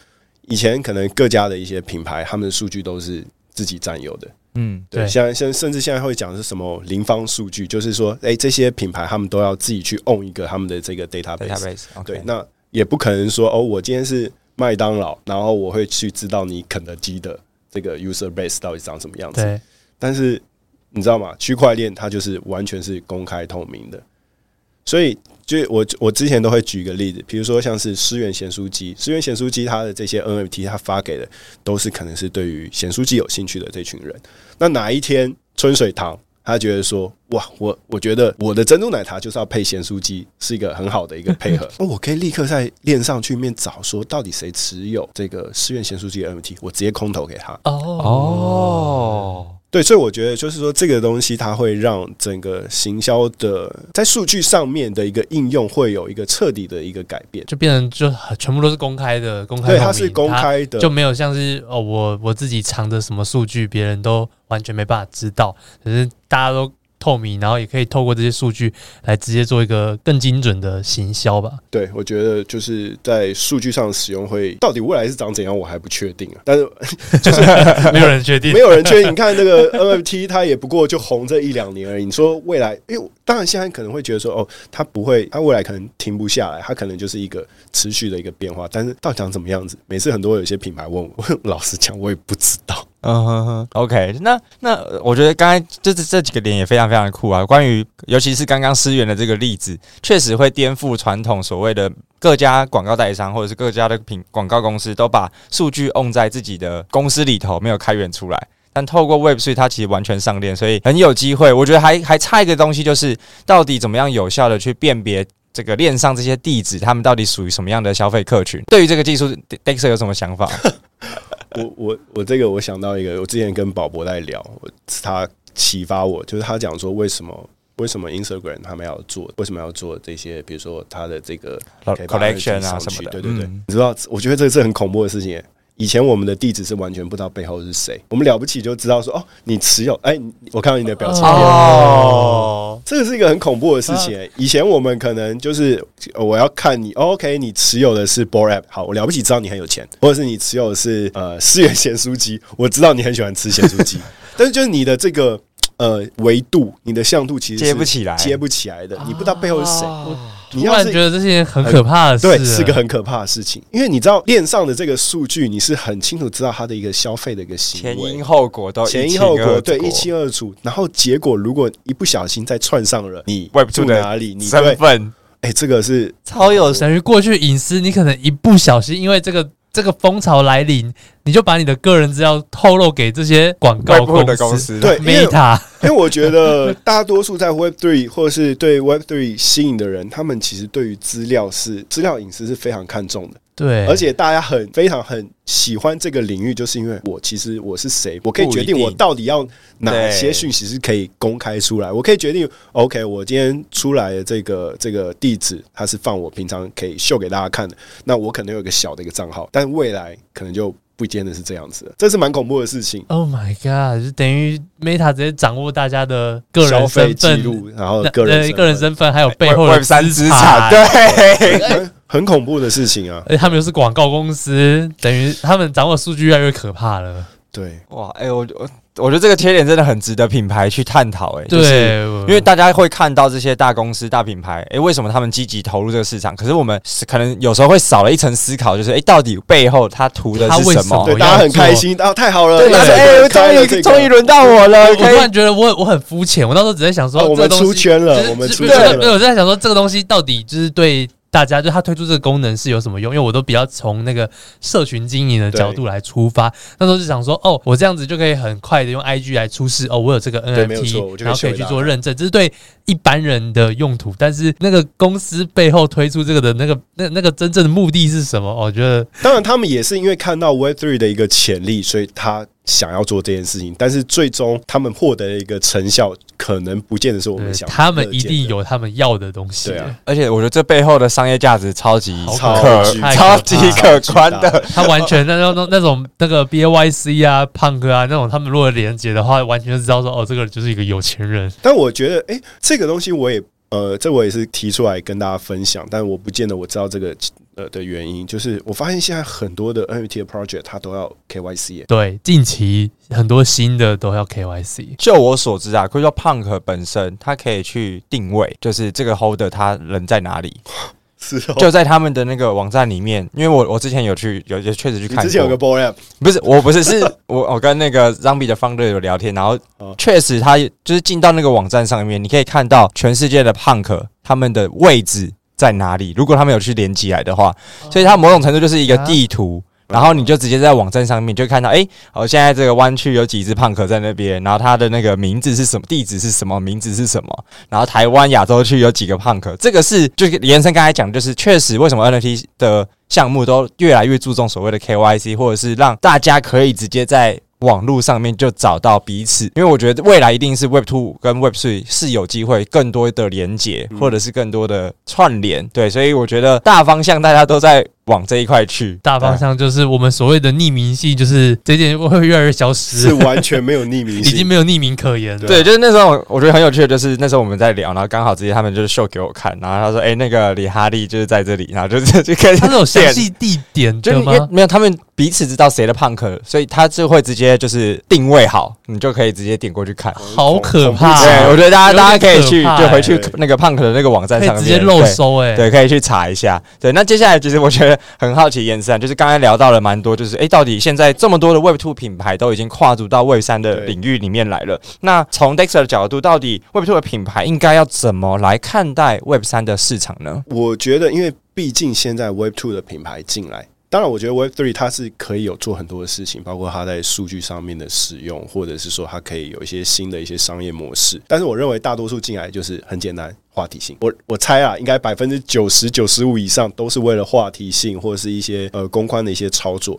以前可能各家的一些品牌，他们的数据都是自己占有的。嗯，对。现在现甚至现在会讲的是什么零方数据，就是说，诶，这些品牌他们都要自己去 own 一个他们的这个 database。对，那也不可能说，哦，我今天是麦当劳，然后我会去知道你肯德基的。这个 user base 到底长什么样子？对，但是你知道吗？区块链它就是完全是公开透明的，所以就我我之前都会举一个例子，比如说像是思源贤书机，思源贤书机它的这些 NFT，它发给的都是可能是对于贤书机有兴趣的这群人。那哪一天春水堂？他觉得说，哇，我我觉得我的珍珠奶茶就是要配咸酥鸡，是一个很好的一个配合。哦，我可以立刻在链上去面找，说到底谁持有这个思源咸酥鸡的 NFT，我直接空投给他。哦哦。对，所以我觉得就是说，这个东西它会让整个行销的在数据上面的一个应用会有一个彻底的一个改变，就变成就全部都是公开的，公开对，它是公开的，就没有像是哦，我我自己藏着什么数据，别人都完全没办法知道，可是大家都。透明，然后也可以透过这些数据来直接做一个更精准的行销吧。对，我觉得就是在数据上使用会到底未来是长怎样，我还不确定啊。但是 就是没有人确定，没有人确定。你看那个 NFT，它也不过就红这一两年而已。你说未来，因为当然现在可能会觉得说，哦，它不会，它未来可能停不下来，它可能就是一个持续的一个变化。但是到底长怎么样子？每次很多有些品牌问我，老实讲，我也不知道。嗯哼哼，OK，那那我觉得刚才就是这几个点也非常非常的酷啊。关于尤其是刚刚思源的这个例子，确实会颠覆传统所谓的各家广告代理商或者是各家的品广告公司都把数据 on 在自己的公司里头，没有开源出来。但透过 Web 所以它其实完全上链，所以很有机会。我觉得还还差一个东西，就是到底怎么样有效的去辨别这个链上这些地址，他们到底属于什么样的消费客群？对于这个技术，Dexter 有什么想法？我我我这个我想到一个，我之前跟宝博在聊，他启发我，就是他讲说为什么为什么 Instagram 他们要做，为什么要做这些，比如说他的这个 collection 啊什么的，对对对，你知道，我觉得这是很恐怖的事情。以前我们的地址是完全不知道背后是谁，我们了不起就知道说哦，你持有，哎，我看到你的表情哦，这个是一个很恐怖的事情。以前我们可能就是我要看你，OK，你持有的是 Bored App，好，我了不起知道你很有钱，或者是你持有的是呃 思源咸酥鸡，我知道你很喜欢吃咸酥鸡，但是就是你的这个呃维度，你的像度其实接不起来，接不起来的，你不知道背后是谁。你要是觉得这些很可怕的事，对，是个很可怕的事情，因为你知道链上的这个数据，你是很清楚知道它的一个消费的一个行为，前因后果都前因后果对一清二楚。然后结果如果一不小心再串上了你住哪里，你身份，哎，这个是超有神于过去隐私，你可能一不小心因为这个。这个风潮来临，你就把你的个人资料透露给这些广告公司，公司对 Meta。因为我觉得大多数在 Web Three 或者是对 Web Three 吸引的人，他们其实对于资料是资料隐私是非常看重的。对，而且大家很非常很喜欢这个领域，就是因为我其实我是谁，我可以决定我到底要哪些讯息是可以公开出来。我可以决定，OK，我今天出来的这个这个地址，它是放我平常可以秀给大家看的。那我可能有一个小的一个账号，但未来可能就不见得是这样子了。这是蛮恐怖的事情。Oh my god！就等于 Meta 直接掌握大家的个人身份记录，然后个人个人身份还有背后的三资产，对。很恐怖的事情啊！而且他们又是广告公司，等于他们掌握数据越来越可怕了。对，哇，哎、欸，我我我觉得这个贴点真的很值得品牌去探讨，哎，对，因为大家会看到这些大公司、大品牌，哎、欸，为什么他们积极投入这个市场？可是我们可能有时候会少了一层思考，就是哎、欸，到底背后他图的是什么？对，大家很开心，啊，太好了，对，哎，终于终于轮到我了。我突然觉得我我很肤浅，我那时候只在想说，我们出圈了，我们出圈了。我在想说这个东西到底就是对。大家就他推出这个功能是有什么用？因为我都比较从那个社群经营的角度来出发，那时候就想说，哦，我这样子就可以很快的用 IG 来出示，哦，我有这个 NFT，然后可以去做认证，这是对一般人的用途。但是那个公司背后推出这个的那个那那个真正的目的是什么？我觉得，当然他们也是因为看到 Web3 的一个潜力，所以他。想要做这件事情，但是最终他们获得的一个成效，可能不见得是我们想。他们一定有他们要的东西。对啊，而且我觉得这背后的商业价值超级超可超级可观的。他完全那种那种那个 B A Y C 啊、Punk 啊那种，他们如果连接的话，完全就知道说哦，这个就是一个有钱人。但我觉得，哎、欸，这个东西我也呃，这我也是提出来跟大家分享，但我不见得我知道这个。呃的原因就是，我发现现在很多的 NFT 的 project 它都要 KYC。对，近期很多新的都要 KYC。就我所知啊，可以说 Punk 本身它可以去定位，就是这个 holder 他人在哪里。是哦，就在他们的那个网站里面，因为我我之前有去有也确实去看过。之前有个 App，不是我不是是 我我跟那个 Zombie 的 founder 有聊天，然后确实他就是进到那个网站上面，你可以看到全世界的 Punk 他们的位置。在哪里？如果他们有去连起来的话，所以它某种程度就是一个地图，然后你就直接在网站上面就看到，哎，哦，现在这个湾区有几只胖可在那边，然后它的那个名字是什么，地址是什么，名字是什么，然后台湾亚洲区有几个胖可，这个是就是延伸刚才讲，就是确实为什么 NFT 的项目都越来越注重所谓的 KYC，或者是让大家可以直接在网络上面就找到彼此，因为我觉得未来一定是 Web Two 跟 Web Three 是有机会更多的连接，或者是更多的串联。对，所以我觉得大方向大家都在。往这一块去，大方向就是我们所谓的匿名性，就是这件会越来越消失，是完全没有匿名 性，已经没有匿名可言。对，就是那时候我觉得很有趣的，就是那时候我们在聊，然后刚好直接他们就是秀给我看，然后他说：“哎，那个李哈利就是在这里。”然后就是就开始他有详细地点，就没有他们彼此知道谁的 punk，所以他就会直接就是定位好，你就可以直接点过去看。好可怕！对，我觉得大家大家可以去就回去那个 punk 的那个网站上面直接漏搜，哎，对，可以去查一下。对，那接下来其实我觉得很好奇。就是刚才聊到了蛮多，就是哎，到底现在这么多的 Web Two 品牌都已经跨足到 Web 三的领域里面来了。那从 Dexter 的角度，到底 Web Two 的品牌应该要怎么来看待 Web 三的市场呢？我觉得，因为毕竟现在 Web Two 的品牌进来。当然，我觉得 Web Three 它是可以有做很多的事情，包括它在数据上面的使用，或者是说它可以有一些新的一些商业模式。但是，我认为大多数进来就是很简单，话题性。我我猜啊，应该百分之九十九十五以上都是为了话题性，或者是一些呃公关的一些操作。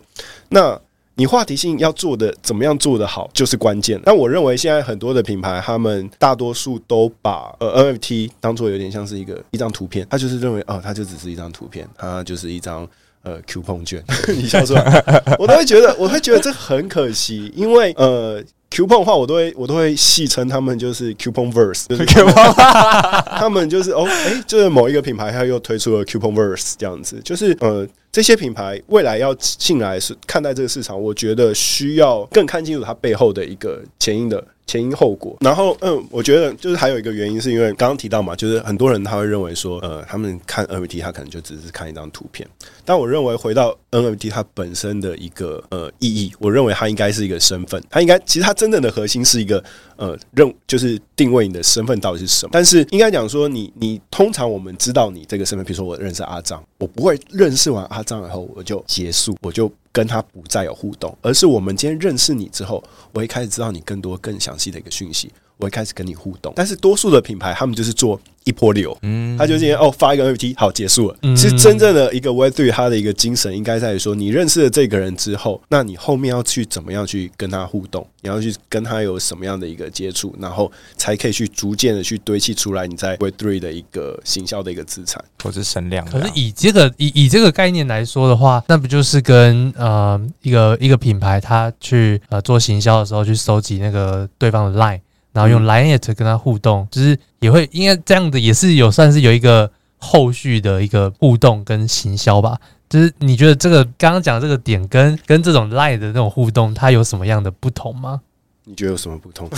那你话题性要做的怎么样做得好，就是关键。但我认为现在很多的品牌，他们大多数都把呃 NFT 当做有点像是一个一张图片，他就是认为哦，它就只是一张图片，它就是一张。呃，coupon 券，你笑出来，我都会觉得，我会觉得这很可惜，因为呃，coupon 的话，我都会，我都会戏称他们就是 coupon verse，就是 coupon 他们就是哦，哎、欸，就是某一个品牌，他又推出了 coupon verse 这样子，就是呃。这些品牌未来要进来是看待这个市场，我觉得需要更看清楚它背后的一个前因的前因后果。然后，嗯，我觉得就是还有一个原因，是因为刚刚提到嘛，就是很多人他会认为说，呃，他们看 NFT，他可能就只是看一张图片。但我认为回到 NFT 它本身的一个呃意义，我认为它应该是一个身份，它应该其实它真正的核心是一个呃认，就是定位你的身份到底是什么。但是应该讲说你，你通常我们知道你这个身份，比如说我认识阿张，我不会认识完阿。这样以后我就结束，我就跟他不再有互动，而是我们今天认识你之后，我会开始知道你更多更详细的一个讯息，我会开始跟你互动。但是多数的品牌，他们就是做。一波流，嗯，他就今天哦发一个 NFT，好结束了。嗯其实真正的一个 Web3，它的一个精神应该在于说，你认识了这个人之后，那你后面要去怎么样去跟他互动，你要去跟他有什么样的一个接触，然后才可以去逐渐的去堆砌出来你在 Web3 的一个行销的一个资产或者声量。可是以这个以以这个概念来说的话，那不就是跟呃一个一个品牌他去呃做行销的时候去收集那个对方的 Line。然后用 Line@ 跟他互动，就是也会应该这样子，也是有算是有一个后续的一个互动跟行销吧。就是你觉得这个刚刚讲这个点跟跟这种 Line 的那种互动，它有什么样的不同吗？你觉得有什么不同？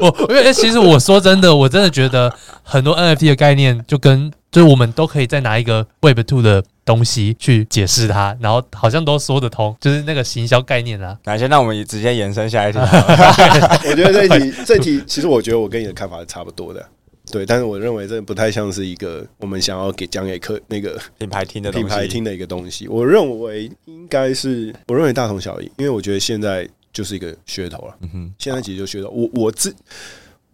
我因为其实我说真的，我真的觉得很多 NFT 的概念就跟就是我们都可以再拿一个 Web Two 的。东西去解释它，然后好像都说得通，就是那个行销概念啊。那先让我们直接延伸下一题。我觉得这题这题其实我觉得我跟你的看法是差不多的，对。但是我认为这不太像是一个我们想要给讲给客那个品牌听的品牌听的一个东西。我认为应该是我认为大同小异，因为我觉得现在就是一个噱头了。嗯哼，现在其实就噱头。我我自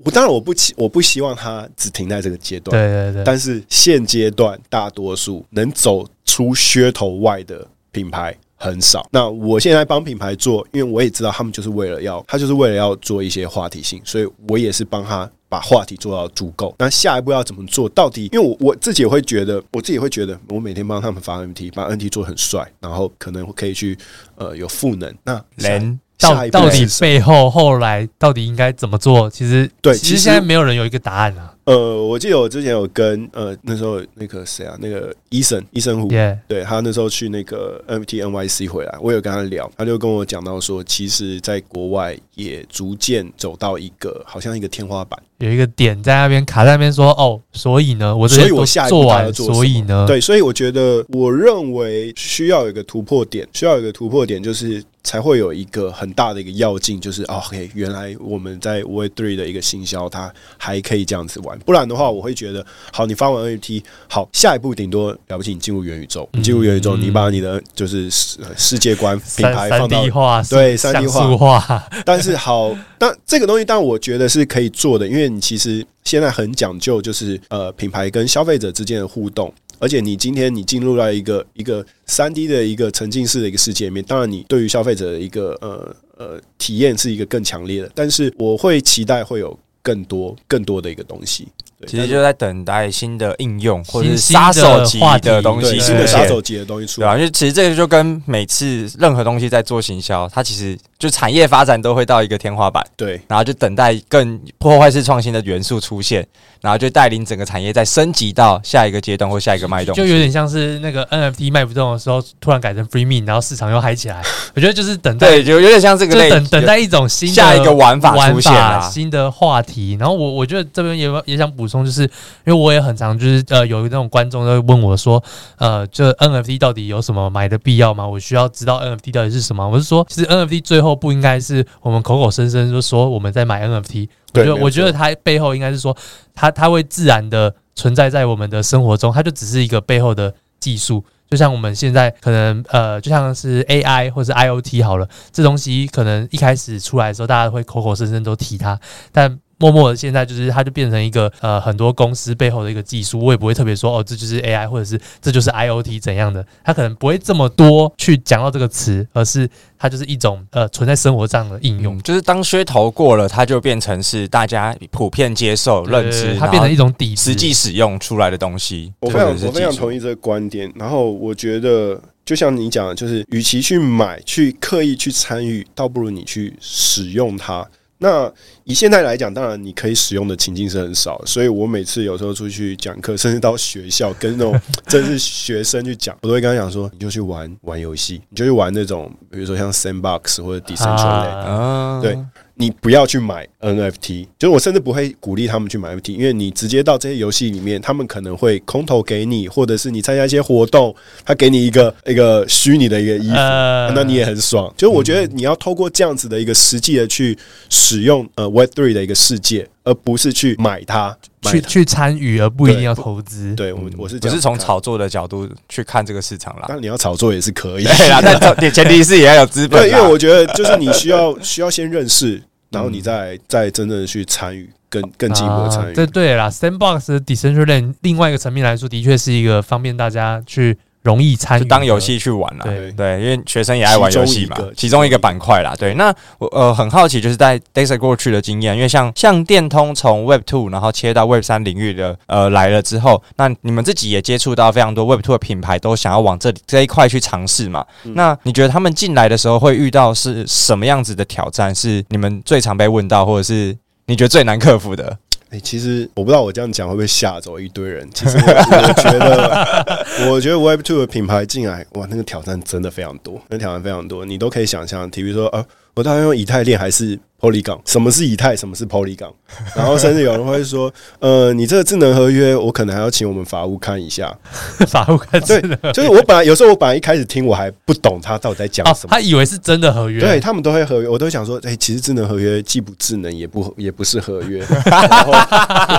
我当然我不希我不希望它只停在这个阶段，对对对。但是现阶段大多数能走出噱头外的品牌很少。那我现在帮品牌做，因为我也知道他们就是为了要，他就是为了要做一些话题性，所以我也是帮他把话题做到足够。那下一步要怎么做到底？因为我我自己也会觉得，我自己也会觉得，我每天帮他们发 NFT，把 NFT 做很帅，然后可能可以去呃有赋能。那人。到到底背后后来到底应该怎么做？其实对，其实现在没有人有一个答案啊。呃，我记得我之前有跟呃那时候那个谁啊，那个医生医生虎，Yeah. 对他那时候去那个 NFT NYC 回来，我有跟他聊，他就跟我讲到说，其实在国外也逐渐走到一个好像一个天花板，有一个点在那边卡在那边说哦，所以呢，我所以我下一步要做完，所以呢，对，所以我觉得我认为需要有一个突破点，需要有一个突破点就是。才会有一个很大的一个要进，就是 OK，原来我们在 Web3 的一个行销，它还可以这样子玩。不然的话，我会觉得，好，你发完 NFT，好，下一步顶多了不起，你进入元宇宙，你进入元宇宙，你把你的就是世界观品牌放到对三 D 化，但是好，但这个东西，但我觉得是可以做的，因为你其实现在很讲究，就是呃，品牌跟消费者之间的互动。而且你今天你进入到一个一个三 D 的一个沉浸式的一个世界里面，当然你对于消费者的一个呃呃体验是一个更强烈的，但是我会期待会有更多更多的一个东西。其实就在等待新的应用或者是杀手级的东西，新的杀手级的东西出来。对啊，因为其实这个就跟每次任何东西在做行销，它其实就产业发展都会到一个天花板。对，然后就等待更破坏式创新的元素出现，然后就带领整个产业再升级到下一个阶段或下一个脉动。就有点像是那个 NFT 卖不动的时候，突然改成 Free Mint，然后市场又嗨起来。我觉得就是等待，对，就有点像这个类，等等待一种新的下一个玩法出现啊，新的话题。然后我我觉得这边也也想补充，就是。因为我也很常就是呃有那种观众都会问我说，呃，这 NFT 到底有什么买的必要吗？我需要知道 NFT 到底是什么？我是说，其实 NFT 最后不应该是我们口口声声就说我们在买 NFT。我觉得我觉得它背后应该是说，它它会自然的存在在我们的生活中，它就只是一个背后的技术。就像我们现在可能呃，就像是 AI 或是 IoT 好了，这东西可能一开始出来的时候，大家会口口声声都提它，但默默的，现在就是它就变成一个呃很多公司背后的一个技术，我也不会特别说哦，这就是 AI 或者是这就是 IoT 怎样的，它可能不会这么多去讲到这个词，而是它就是一种呃存在生活上的应用，嗯、就是当噱头过了，它就变成是大家普遍接受认知，它变成一种底实际使用出来的东西。我非常我非常同意这个观点，然后我觉得就像你讲的，就是与其去买去刻意去参与，倒不如你去使用它。那以现在来讲，当然你可以使用的情境是很少，所以我每次有时候出去讲课，甚至到学校跟那种正是学生去讲，我都会跟他讲说，你就去玩玩游戏，你就去玩那种，比如说像 Sandbox 或者 Decentraland，啊，对。你不要去买 NFT，就是我甚至不会鼓励他们去买 NFT，因为你直接到这些游戏里面，他们可能会空投给你，或者是你参加一些活动，他给你一个一个虚拟的一个衣服，呃，那你也很爽。就是我觉得你要透过这样子的一个实际的去使用呃 Web3 的一个世界，而不是去买它，去去参与，而不一定要投资。对，我我是我是从炒作的角度去看这个市场啦。当然你要炒作也是可以，对啦，但 前提是也要有资本。对，因为我觉得就是你需要 需要先认识。然后你再再真正的去参与，更更进一步的参与。这对啦，Sandbox Decentraland 另外一个层面来说，的确是一个方便大家去。容易参与当游戏去玩了，对对，因为学生也爱玩游戏嘛，其中一个板块啦。对，那我呃很好奇，就是在 Dexter 过去的经验，因为像像电通从 Web Two 然后切到 Web 三领域的呃来了之后，那你们自己也接触到非常多 Web Two 的品牌，都想要往这里这一块去尝试嘛。那你觉得他们进来的时候会遇到是什么样子的挑战？是你们最常被问到，或者是你觉得最难克服的？哎、其实我不知道我这样讲会不会吓走一堆人。其实我，觉得，我觉得 Web Two 的品牌进来，哇，那个挑战真的非常多，那挑战非常多，你都可以想象。比如说，啊，我到底用以太链还是？Polygon，什么是以太？什么是 Polygon？然后甚至有人会说，呃，你这个智能合约，我可能还要请我们法务看一下。法务看对，就是我本来有时候我本来一开始听我还不懂他到底在讲什么，他以为是真的合约。对，他们都会合约，我都想说，哎，其实智能合约既不智能，也不也不是合约。然后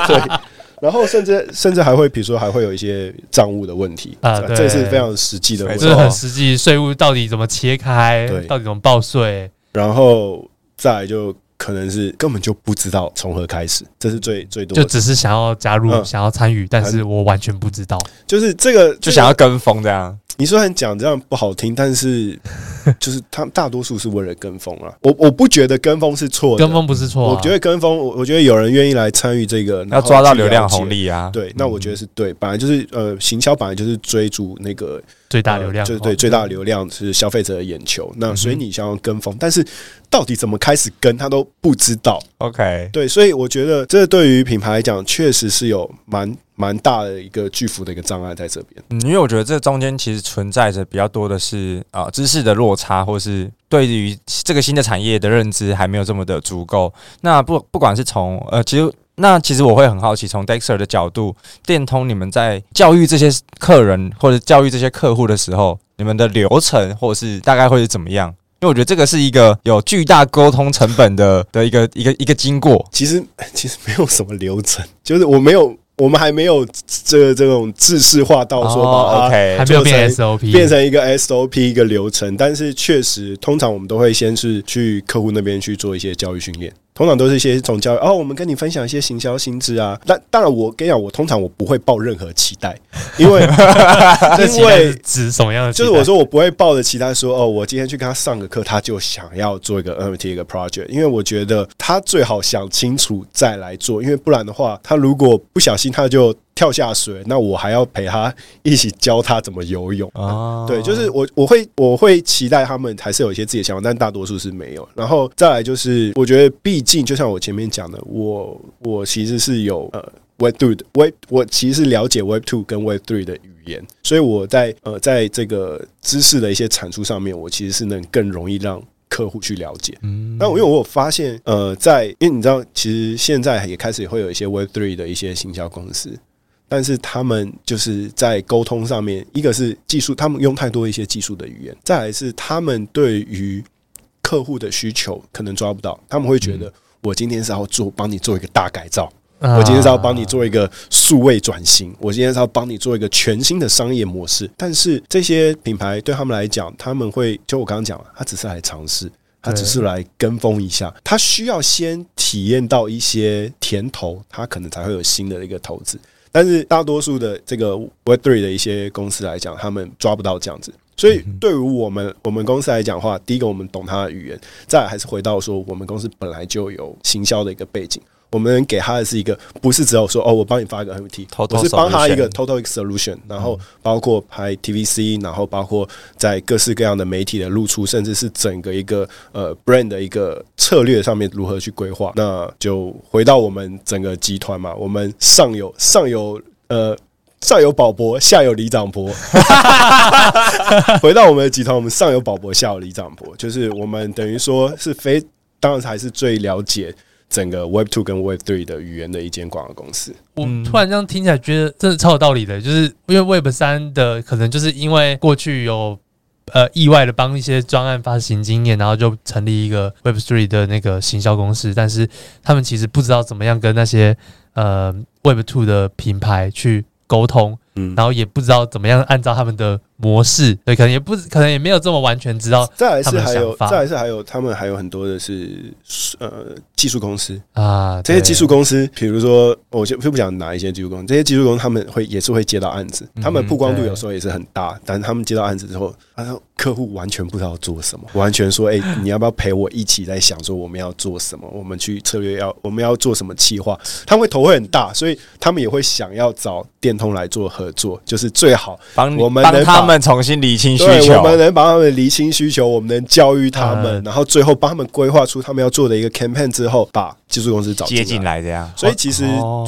对，然后甚至甚至还会，比如说还会有一些账务的问题啊，这是非常实际的问题，这是很实际，税务到底怎么切开？对，到底怎么报税？然后。再来就可能是根本就不知道从何开始，这是最最多的，就只是想要加入、嗯、想要参与，但是我完全不知道，就是这个就想要跟风这样。你虽然讲这样不好听，但是 就是他大多数是为了跟风啊。我我不觉得跟风是错的，跟风不是错、啊。我觉得跟风，我我觉得有人愿意来参与这个，要抓到流量红利啊。对，那我觉得是对。本来就是呃，行销本来就是追逐那个最大流量，就是对最大流量是消费者的眼球。那所以你想要跟风，但是到底怎么开始跟他都不知道。OK，对，所以我觉得这对于品牌来讲，确实是有蛮。蛮大的一个巨幅的一个障碍在这边，嗯，因为我觉得这中间其实存在着比较多的是啊、呃、知识的落差，或是对于这个新的产业的认知还没有这么的足够。那不不管是从呃，其实那其实我会很好奇，从 Dexter 的角度，电通你们在教育这些客人或者教育这些客户的时候，你们的流程或者是大概会是怎么样？因为我觉得这个是一个有巨大沟通成本的的一个一个一个经过。其实 其实没有什么流程，就是我没有。我们还没有这这种制式化到说把它还没有变 SOP 变成一个 SOP 一个流程，但是确实通常我们都会先是去客户那边去做一些教育训练。通常都是一些总教育哦，我们跟你分享一些行销薪资啊。那当然，我跟你讲，我通常我不会抱任何期待，因为 因为指什么样的？就是我说我不会抱着期待说哦，我今天去跟他上个课，他就想要做一个 NFT 一个 project，因为我觉得他最好想清楚再来做，因为不然的话，他如果不小心他就。跳下水，那我还要陪他一起教他怎么游泳啊？对，就是我我会我会期待他们还是有一些自己的想法，但大多数是没有。然后再来就是，我觉得毕竟就像我前面讲的，我我其实是有呃 Web Two 的 Web，我其实是了解 Web Two 跟 Web Three 的语言，所以我在呃在这个知识的一些产出上面，我其实是能更容易让客户去了解。嗯，那我因为我有发现，呃，在因为你知道，其实现在也开始也会有一些 Web Three 的一些行销公司。但是他们就是在沟通上面，一个是技术，他们用太多一些技术的语言；再来是他们对于客户的需求可能抓不到，他们会觉得我今天是要做帮你做一个大改造，我今天是要帮你做一个数位转型，我今天是要帮你做一个全新的商业模式。但是这些品牌对他们来讲，他们会就我刚刚讲了，他只是来尝试，他只是来跟风一下，他需要先体验到一些甜头，他可能才会有新的一个投资。但是大多数的这个 Web3 的一些公司来讲，他们抓不到这样子，所以对于我们我们公司来讲的话，第一个我们懂他的语言，再来还是回到说，我们公司本来就有行销的一个背景。我们给他的是一个，不是只有说哦，我帮你发一个 NFT，我是帮他一个 total solution，然后包括拍 TVC，然后包括在各式各样的媒体的露出，甚至是整个一个呃 brand 的一个策略上面如何去规划。那就回到我们整个集团嘛，我们上有上有呃上有宝博，下有李长博。回到我们的集团，我们上有宝博，下有李长博，就是我们等于说是非，当然才是最了解。整个 Web Two 跟 Web Three 的语言的一间广告公司，我突然这样听起来觉得真的超有道理的，就是因为 Web 三的可能就是因为过去有呃意外的帮一些专案发行经验，然后就成立一个 Web Three 的那个行销公司，但是他们其实不知道怎么样跟那些呃 Web Two 的品牌去沟通，嗯，然后也不知道怎么样按照他们的模式，对，可能也不可能也没有这么完全知道。再来是还有，再来是还有，他们还有很多的是呃技术公司啊，这些技术公司，比如说我就不讲哪一些技术公司，这些技术公司他们会也是会接到案子，他们曝光度有时候也是很大，但是他们接到案子之后，他说客户完全不知道做什么，完全说哎，你要不要陪我一起在想说我们要做什么，我们去策略要我们要做什么计划，他们会头会很大，所以他们也会想要找电通来做合作，就是最好帮我们帮他们重新理清需求，我们能帮他们理清需求，我们能教育他们，然后最后帮他们规划出他们要做的一个 campaign 之后，把技术公司找接进来这样。所以其实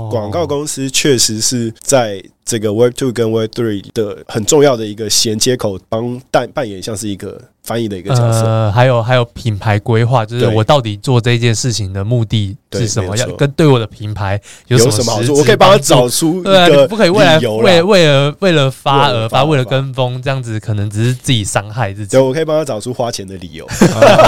广告公司确实是在。这个 Web Two 跟 Web Three 的很重要的一个衔接口，帮扮扮演像是一个翻译的一个角色。呃，还有还有品牌规划，就是我到底做这件事情的目的是什么？要跟对我的品牌有什么，有什么好处？我可以帮他找出对，不可以为了为为了为了发而发，为了跟风这样子，可能只是自己伤害自己。对，我可以帮他找出花钱的理由。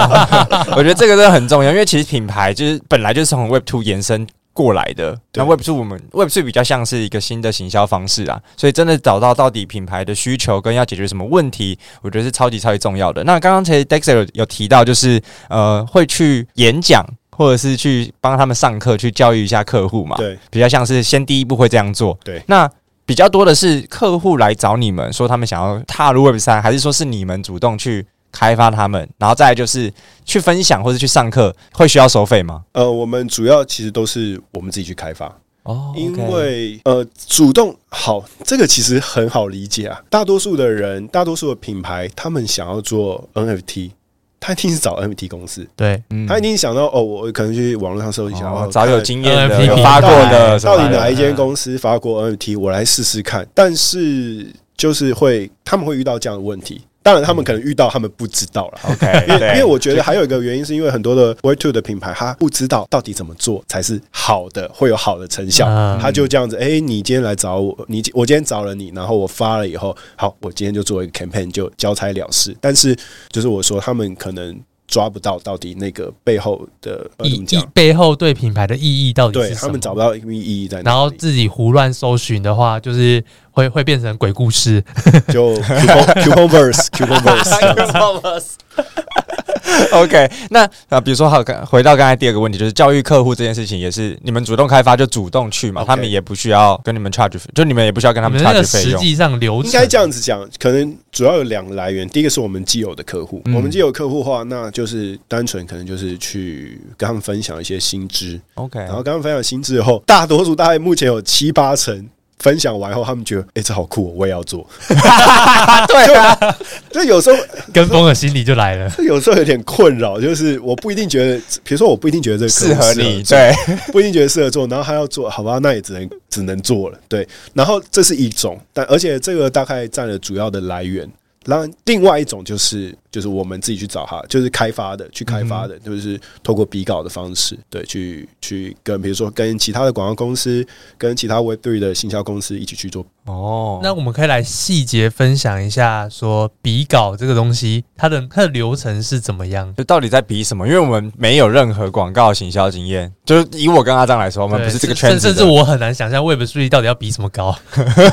我觉得这个真的很重要，因为其实品牌就是本来就是从 Web Two 延伸。过来的，那 Web 2我们 Web 2比较像是一个新的行销方式啊，所以真的找到到底品牌的需求跟要解决什么问题，我觉得是超级超级重要的。那刚刚其实 Dexter 有，有提到，就是呃会去演讲或者是去帮他们上课，去教育一下客户嘛，对，比较像是先第一步会这样做，对。那比较多的是客户来找你们说他们想要踏入 Web 三还是说是你们主动去？开发他们，然后再来就是去分享或者去上课，会需要收费吗？呃，我们主要其实都是我们自己去开发哦，因为呃，主动好，这个其实很好理解啊。大多数的人，大多数的品牌，他们想要做 NFT，他一定是找 NFT 公司，对，他一定想到哦，我可能去网络上搜一下，哦，找有经验的、有发过的，到底哪一间公司发过 NFT，我来试试看。但是就是会，他们会遇到这样的问题。当然，他们可能遇到，他们不知道了。OK，因为因为我觉得还有一个原因，是因为很多的 way Two 的品牌，他不知道到底怎么做才是好的，会有好的成效。他就这样子，哎，你今天来找我，你我今天找了你，然后我发了以后，好，我今天就做一个 campaign，就交差了事。但是，就是我说，他们可能。抓不到到底那个背后的意义，背后对品牌的意义到底是什么？他们找不到意义在。然后自己胡乱搜寻的话，就是会会变成鬼故事。就 Cucumberverse，Cucumberverse。OK，那啊，比如说，好，回到刚才第二个问题，就是教育客户这件事情，也是你们主动开发就主动去嘛？Okay. 他们也不需要跟你们 charge，就你们也不需要跟他们 charge 费用。实际上流程应该这样子讲，可能主要有两个来源。第一个是我们既有的客户，嗯、我们既有客户的话，那就是单纯可能就是去跟他们分享一些新知。OK，然后跟他们分享新知以后，大多数大概目前有七八成。分享完后，他们觉得，哎、欸，这好酷，我也要做。对啊，就有时候跟风的心理就来了。有时候有点困扰，就是我不一定觉得，比如说我不一定觉得这适合你，对，不一定觉得适合做，然后他要做，好吧，那也只能只能做了。对，然后这是一种，但而且这个大概占了主要的来源。然后另外一种就是。就是我们自己去找他，就是开发的，去开发的，就是透过比稿的方式，对，去去跟比如说跟其他的广告公司，跟其他 Web3 的行销公司一起去做。哦，那我们可以来细节分享一下，说比稿这个东西，它的它的流程是怎么样？就到底在比什么？因为我们没有任何广告行销经验，就是以我跟阿张来说，我们不是这个圈子，甚至我很难想象 Web Three 到底要比什么高。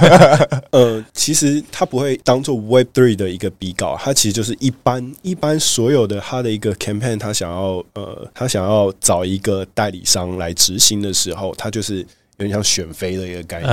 呃，其实它不会当做 Web Three 的一个比稿，它其实就是一般。一般所有的他的一个 campaign，他想要呃，他想要找一个代理商来执行的时候，他就是有点像选妃的一个概念。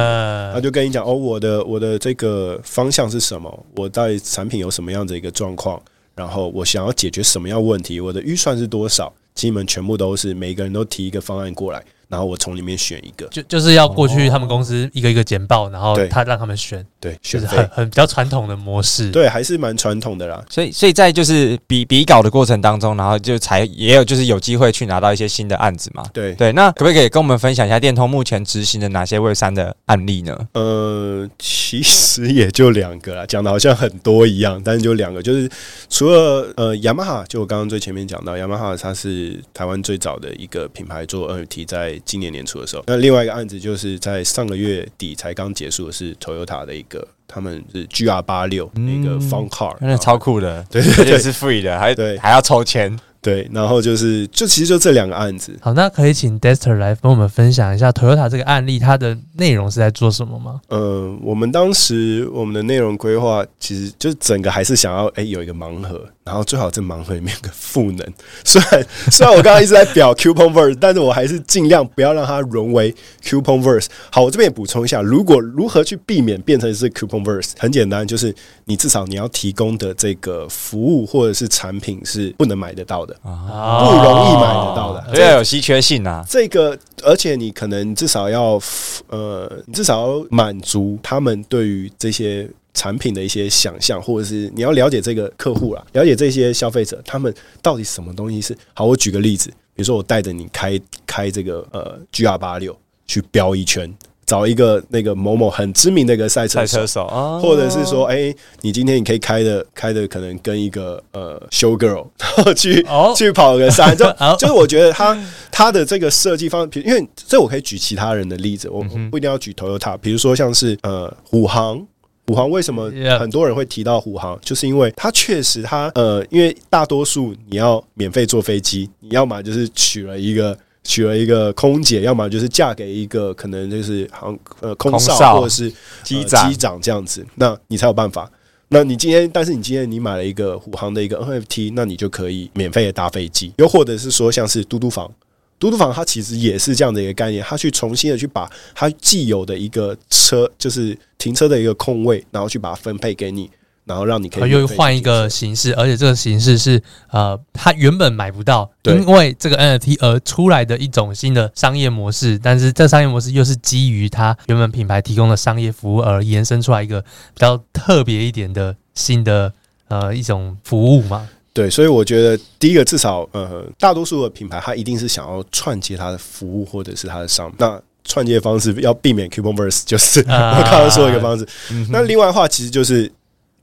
他就跟你讲哦，我的我的这个方向是什么？我到底产品有什么样的一个状况？然后我想要解决什么样问题？我的预算是多少？基本全部都是每个人都提一个方案过来。然后我从里面选一个，就就是要过去他们公司一个一个简报，然后他让他们选，对，选很很比较传统的模式，对，还是蛮传统的啦。所以所以在就是比比稿的过程当中，然后就才也有就是有机会去拿到一些新的案子嘛。对对，那可不可以跟我们分享一下电通目前执行的哪些 Web 三的案例呢？呃，其实也就两个啦，讲的好像很多一样，但是就两个，就是除了呃雅马哈，就我刚刚最前面讲到雅马哈，它是台湾最早的一个品牌做 NFT 在。今年年初的时候，那另外一个案子就是在上个月底才刚结束的是 Toyota 的一个，他们是 GR 八六那个 Fun Car，那超酷的，对对对，是 free 的，还对还要抽签。对，然后就是，就其实就这两个案子。好，那可以请 Dexter 来跟我们分享一下 Toyota 这个案例，它的内容是在做什么吗？呃，我们当时我们的内容规划，其实就是整个还是想要，哎，有一个盲盒，然后最好在盲盒里面个赋能。虽然虽然我刚刚一直在表 Couponverse，但是我还是尽量不要让它沦为 Couponverse。好，我这边也补充一下，如果如何去避免变成是 Couponverse，很简单，就是你至少你要提供的这个服务或者是产品是不能买得到的。啊，不容易买得到的，这要有稀缺性啊。这个，而且你可能至少要，呃，你至少要满足他们对于这些产品的一些想象，或者是你要了解这个客户啦，了解这些消费者，他们到底什么东西是好。我举个例子，比如说我带着你开开这个呃 GR 八六去飙一圈。找一个那个某某很知名的一个赛车赛车手啊，或者是说，哎、欸，你今天你可以开的开的可能跟一个呃 show girl 然 后去、哦、去跑个山，就 就是我觉得他他的这个设计方，因为这我可以举其他人的例子，我不一定要举 Toyota，比如说像是呃虎航，虎航为什么很多人会提到虎航，就是因为它确实它呃，因为大多数你要免费坐飞机，你要么就是娶了一个。娶了一个空姐，要么就是嫁给一个可能就是航呃空少或者是机长机长这样子，那你才有办法。那你今天，但是你今天你买了一个虎航的一个 NFT，那你就可以免费的搭飞机。又或者是说，像是嘟嘟房，嘟嘟房它其实也是这样的一个概念，它去重新的去把它既有的一个车，就是停车的一个空位，然后去把它分配给你。然后让你可以又换一个形式，而且这个形式是呃，它原本买不到，因为这个 NFT 而出来的一种新的商业模式。但是这商业模式又是基于它原本品牌提供的商业服务而延伸出来一个比较特别一点的新的呃一种服务嘛。对，所以我觉得第一个至少呃，大多数的品牌它一定是想要串接它的服务或者是它的商品。那串接方式要避免 Couponverse，就是我刚刚说的一个方式。那另外的话，其实就是。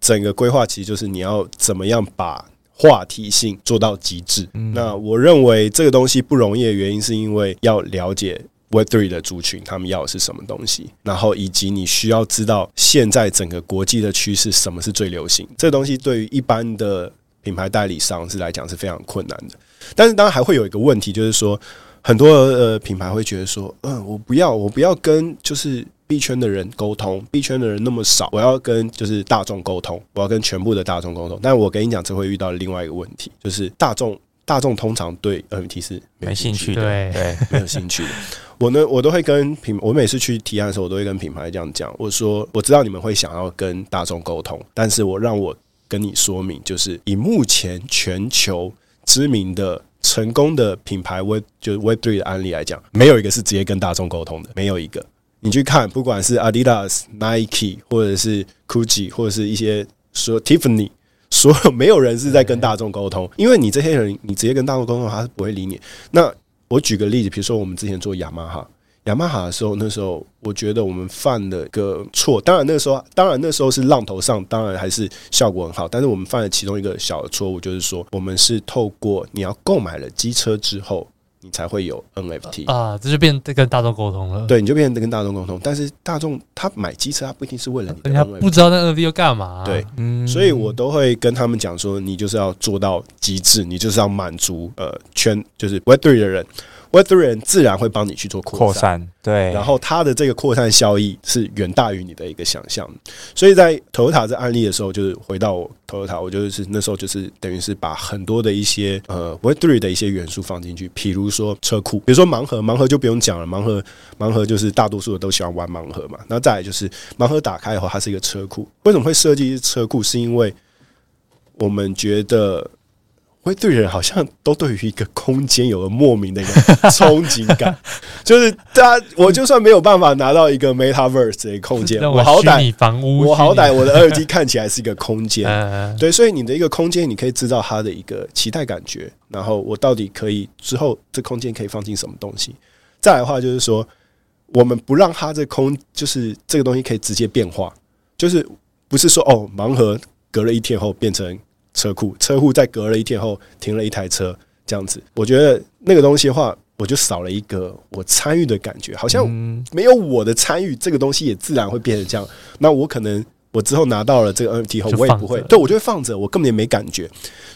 整个规划其实就是你要怎么样把话题性做到极致。那我认为这个东西不容易的原因，是因为要了解 Web3 的族群，他们要的是什么东西，然后以及你需要知道现在整个国际的趋势，什么是最流行。这个东西对于一般的品牌代理商是来讲是非常困难的。但是当然还会有一个问题，就是说很多呃品牌会觉得说，嗯，我不要，我不要跟就是。B 圈的人沟通，，B 圈的人那么少，我要跟就是大众沟通，我要跟全部的大众沟通。但我跟你讲，这会遇到另外一个问题，就是大众大众通常对 NFT 是没兴趣的，对对，没有兴趣的。我呢，我都会跟品，我每次去提案的时候，我都会跟品牌这样讲，我说我知道你们会想要跟大众沟通，但是我让我跟你说明，就是以目前全球知名的。成功的品牌 w e 就 w e Three 的案例来讲，没有一个是直接跟大众沟通的，没有一个。你去看，不管是 Adidas、Nike，或者是 Gucci，或者是一些说 Tiffany，所有没有人是在跟大众沟通，因为你这些人，你直接跟大众沟通，他是不会理你。那我举个例子，比如说我们之前做雅马哈。雅马哈的时候，那时候我觉得我们犯了一个错。当然那时候，当然那时候是浪头上，当然还是效果很好。但是我们犯了其中一个小的错误，就是说我们是透过你要购买了机车之后，你才会有 NFT 啊，这就变得跟大众沟通了。对，你就变成跟大众沟通。但是大众他买机车，他不一定是为了你的 NFT，人家不知道那 NFT 要干嘛啊。对，所以我都会跟他们讲说，你就是要做到极致，你就是要满足呃圈，就是 Web3 的人。Web3 人自然会帮你去做扩散，散，对，然后它的这个扩散效益是远大于你的一个想象。所以在 Toyota 这案例的时候，就是回到 Toyota，我就是那时候就是等于是把很多的一些呃 Web3 的一些元素放进去，比如说车库，比如说盲盒，盲盒就不用讲了，盲盒盲盒就是大多数的都喜欢玩盲盒嘛。那再来就是盲盒打开以后，它是一个车库，为什么会设计车库？是因为我们觉得。会对人好像都对于一个空间有了莫名的一个憧憬感，就是大家，我就算没有办法拿到一个 Metaverse 的空间，我好歹房屋，我好歹我的耳机看起来是一个空间，对，所以你的一个空间，你可以制造它的一个期待感觉，然后我到底可以之后这空间可以放进什么东西？再来的话就是说，我们不让它这空，就是这个东西可以直接变化，就是不是说哦，盲盒隔了一天后变成。车库车库在隔了一天后停了一台车，这样子，我觉得那个东西的话，我就少了一个我参与的感觉，好像没有我的参与，这个东西也自然会变成这样。那我可能我之后拿到了这个 NFT 后，我也不会，对我就会放着，我根本也没感觉。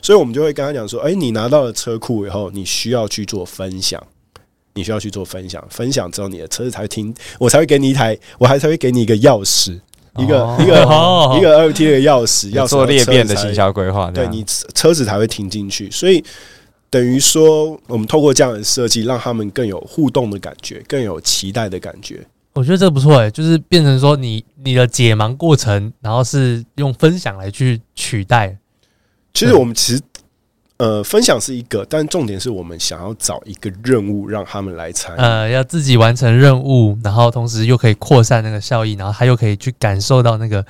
所以我们就会跟他讲说：“哎，你拿到了车库以后，你需要去做分享，你需要去做分享，分享之后你的车子才会停，我才会给你一台，我还才会给你一个钥匙。”一个、哦、一个、哦、一个 NFT 的钥匙，要做裂变的行销规划，对你车子才会停进去。所以等于说，我们透过这样的设计，让他们更有互动的感觉，更有期待的感觉。我觉得这个不错欸，就是变成说你你的解盲过程，然后是用分享来去取代。其实我们其实。呃，分享是一个，但重点是我们想要找一个任务让他们来参与。呃，要自己完成任务，然后同时又可以扩散那个效益，然后他又可以去感受到那个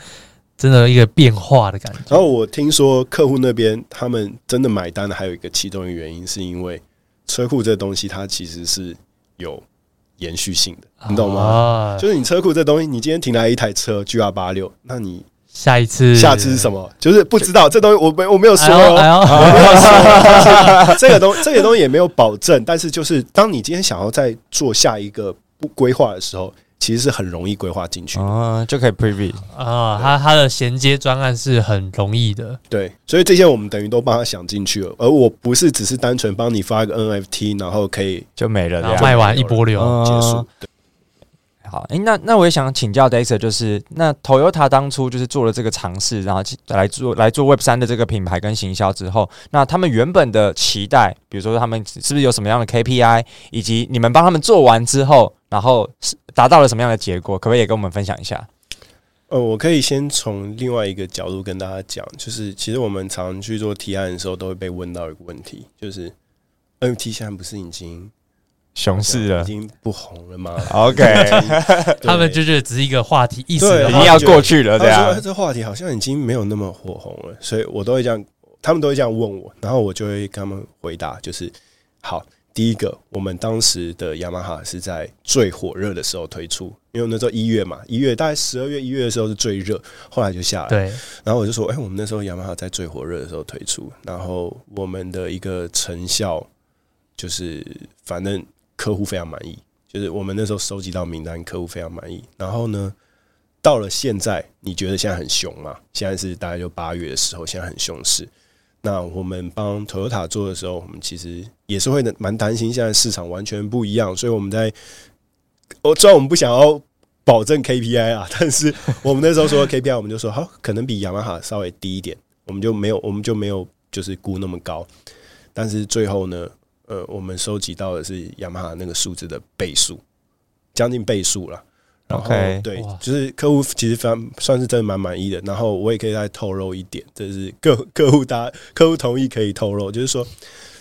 真的一个变化的感觉。然后我听说客户那边他们真的买单的，还有一个其中一个原因是因为车库这东西它其实是有延续性的，你懂吗？啊、就是你车库这东西，你今天停来一台车 GR 八六，那你。下一次，下次是什么？就是不知道这东西，我没我没有说，我没有说，这个东这个东西也没有保证。但是，就是当你今天想要再做下一个不规划的时候，其实是很容易规划进去啊，就可以 preview 啊。它它的衔接专案是很容易的，对。所以这些我们等于都帮他想进去了，而我不是只是单纯帮你发一个 NFT，然后可以就没了，卖完一波流结束。好，诶、那那我也想请教 Dexter，就是那 Toyota 当初就是做了这个尝试，然后来做来做 Web 三的这个品牌跟行销之后，那他们原本的期待，比如说他们是不是有什么样的 KPI，以及你们帮他们做完之后，然后是达到了什么样的结果，可不可以也跟我们分享一下？呃，我可以先从另外一个角度跟大家讲，就是其实我们常去做提案的时候，都会被问到一个问题，就是 NFT 现在不是已经。熊市了，已经不红了吗？OK，他们就觉得只是一个话题，意思已经要过去了。这样，这话题好像已经没有那么火红了，所以我都会这样，他们都会这样问我，然后我就会跟他们回答，就是好，第一个，我们当时的雅马哈是在最火热的时候推出，因为那时候一月嘛，一月大概十二月一月的时候是最热，后来就下来。对，然后我就说，哎，我们那时候雅马哈在最火热的时候推出，然后我们的一个成效就是，反正。客户非常满意，就是我们那时候收集到名单，客户非常满意。然后呢，到了现在，你觉得现在很熊吗？现在是大概就八月的时候，现在很熊市。那我们帮 Toyota 做的时候，我们其实也是会蛮担心，现在市场完全不一样。所以我们在，我知道我们不想要保证 KPI 啊，但是我们那时候说 KPI，我们就说好，可能比雅马哈稍微低一点，我们就没有，我们就没有就是估那么高。但是最后呢，呃，我们收集到的是雅马哈那个数字的倍数，将近倍数了。然后 Okay. 对，就是客户其实非常算是真的蛮满意的。然后我也可以再透露一点，就是客 客户大客户同意可以透露，就是说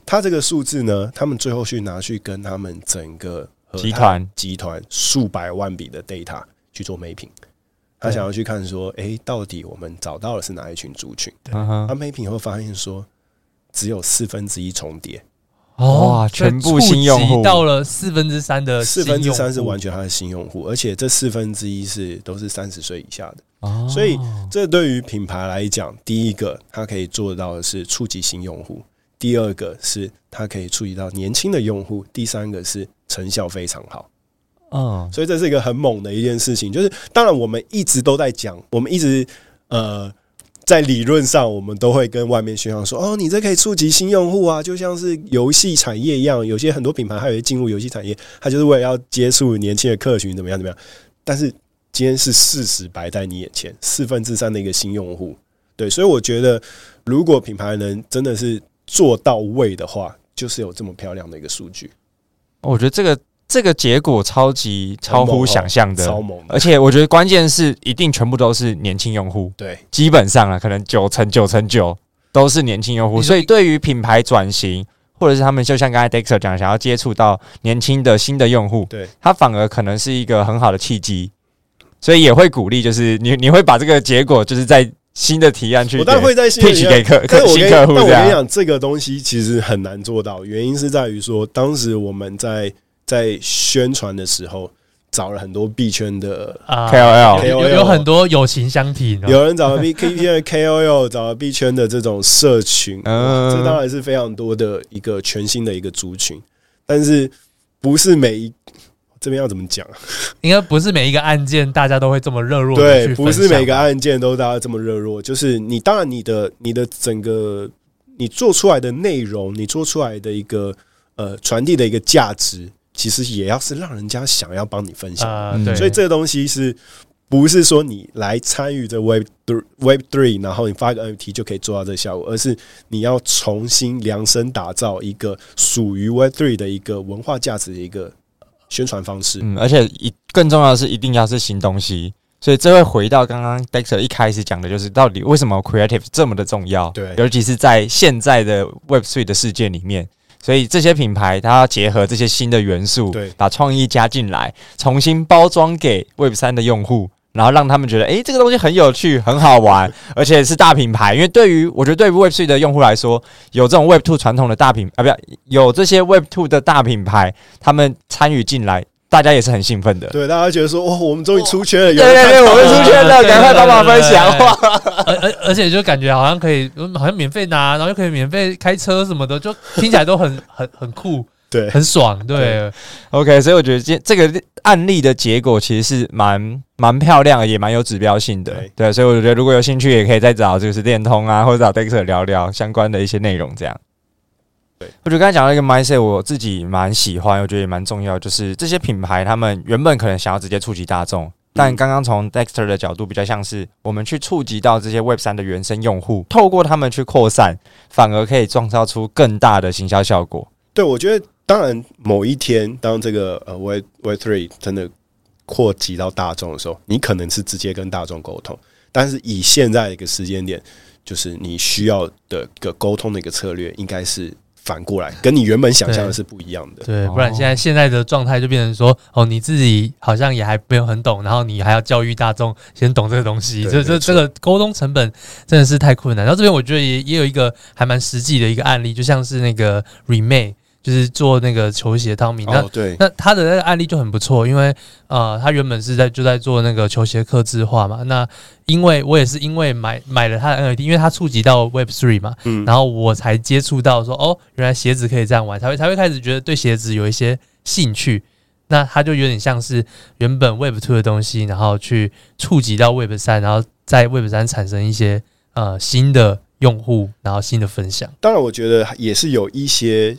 他这个数字呢，他们最后去拿去跟他们整个集团集团数百万笔的 data 去做 mapping，他想要去看说，哎、欸，到底我们找到的是哪一群族群？他 mapping 以后发现说，只有四分之一重叠。哇！全部新用户到了四分之三的四分之三是完全他的新用户，而且这四分之一是都是三十岁以下的。所以这对于品牌来讲，第一个它可以做到的是触及新用户；第二个是它可以触及到年轻的用户；第三个是成效非常好。嗯，所以这是一个很猛的一件事情。就是当然我们一直都在讲，我们一直呃。在理论上，我们都会跟外面宣传说：“哦，你这可以触及新用户啊，就像是游戏产业一样。有些很多品牌，还有进入游戏产业，它就是为了要接触年轻的客群，怎么样怎么样。但是今天是事实摆在你眼前，四分之三的一个新用户，对，所以我觉得，如果品牌能真的是做到位的话，就是有这么漂亮的一个数据。我觉得这个。这个结果超级超乎想象的，超猛！而且我觉得关键是一定全部都是年轻用户，对，基本上啊，可能九成九成九都是年轻用户。所以对于品牌转型，或者是他们就像刚才 Dexter 讲，想要接触到年轻的新的用户，对，他反而可能是一个很好的契机。所以也会鼓励，就是你你会把这个结果，就是在新的提案去，我当然会在新的提案给客客 新客户。但我跟你讲，这个东西其实很难做到，原因是在于说，当时我们在。在宣传的时候，找了很多币圈的 KOL，有有很多友情相挺，有人找了 B K P 的 KOL，找了币圈的这种社群，这当然是非常多的一个全新的一个族群。但是不是每一这边要怎么讲？应该不是每一个案件大家都会这么热络。对，不是每个案件都大家这么热络。就是你当然你的你的整个你做出来的内容，你做出来的一个呃传递的一个价值。其实也要是让人家想要帮你分享，呃、所以这个东西是不是说你来参与这 Web Three Web Three，然后你发一个 NFT 就可以做到这个效果，而是你要重新量身打造一个属于 Web Three 的一个文化价值的一个宣传方式。嗯，而且一更重要的是，一定要是新东西。所以这会回到刚刚 Dexter 一开始讲的，就是到底为什么 Creative 这么的重要？对，尤其是在现在的 Web Three 的世界里面。所以这些品牌，它要结合这些新的元素，对，把创意加进来，重新包装给 Web 三的用户，然后让他们觉得，诶、欸，这个东西很有趣，很好玩，而且是大品牌。因为对于我觉得，对于 Web Three 的用户来说，有这种 Web two 传统的大品啊，不要有这些 Web two 的大品牌，他们参与进来。大家也是很兴奋的，对，大家觉得说，哇，我们终于出圈了，对对对，我们出圈了，赶快帮忙分享，而而而且就感觉好像可以，好像免费拿，然后又可以免费开车什么的，就听起来都很 很很酷，对，很爽，对，对，OK，所以我觉得这这个案例的结果其实是蛮蛮漂亮的，也蛮有指标性的，对，对，所以我觉得如果有兴趣，也可以再找就是电通啊，或者找 Dexter 聊聊相关的一些内容，这样。对，我觉得刚才讲到一个 mindset，我自己蛮喜欢，我觉得也蛮重要，就是这些品牌他们原本可能想要直接触及大众，但刚刚从 Dexter 的角度比较像是我们去触及到这些 Web 三的原生用户，透过他们去扩散，反而可以创造出更大的行销效果。对，我觉得当然某一天当这个呃 Web Web Three 真的扩及到大众的时候，你可能是直接跟大众沟通，但是以现在的一个时间点，就是你需要的一个沟通的一个策略，应该是。反过来，跟你原本想象的是不一样的。对，不然现在现在的状态就变成说，哦，你自己好像也还没有很懂，然后你还要教育大众先懂这个东西，这这这个沟通成本真的是太困难。然后这边我觉得也也有一个还蛮实际的一个案例，就像是那个 Remake。就是做那个球鞋汤米，那、哦、对，那他的那个案例就很不错，因为呃，他原本是在就在做那个球鞋刻字化嘛。那因为我也是因为买买了他的 NFT，因为他触及到 Web Three 嘛，嗯，然后我才接触到说哦，原来鞋子可以这样玩，才会才会开始觉得对鞋子有一些兴趣。那他就有点像是原本 Web Two 的东西，然后去触及到 Web 三，然后在 Web 三产生一些呃新的用户，然后新的分享。当然，我觉得也是有一些。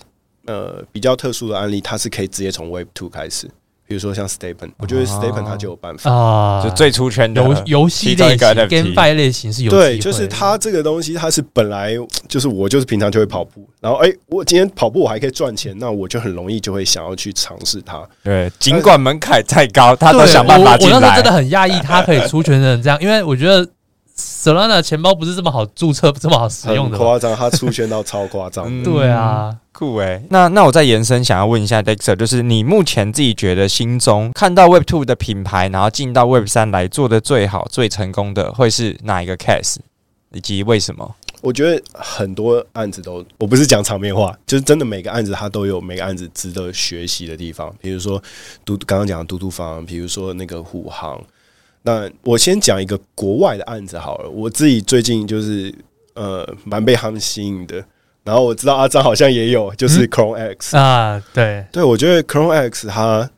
呃，比较特殊的案例，它是可以直接从 Web Two 开始，比如说像 STEPN，我觉得 STEPN 它就有办法啊，就最出圈的游游戏类型、GameFi 类型是有对，就是它这个东西，它是本来就是我就是平常就会跑步，然后哎，我今天跑步我还可以赚钱，那我就很容易就会想要去尝试它。对，尽管门槛再高，他都想办法进来。我那时候真的很讶异，他可以出圈成这样，因为我觉得。Solana 钱包不是这么好注册，这么好使用的，夸张，它出现到超夸张。嗯、对啊，酷诶、欸。那那我再延伸，想要问一下 Dexter，就是你目前自己觉得心中看到 Web Two 的品牌，然后进到 Web 三来做的最好、最成功的，会是哪一个 case，以及为什么？我觉得很多案子都，我不是讲场面话，就是真的每个案子它都有每个案子值得学习的地方。比如说嘟，刚刚讲的嘟嘟房，比如说那个虎航。那我先讲一个国外的案子好了，我自己最近就是呃蛮被他们吸引的，然后我知道阿张好像也有，就是 Chrome X、嗯、啊，对。对，我觉得 Chrome X 它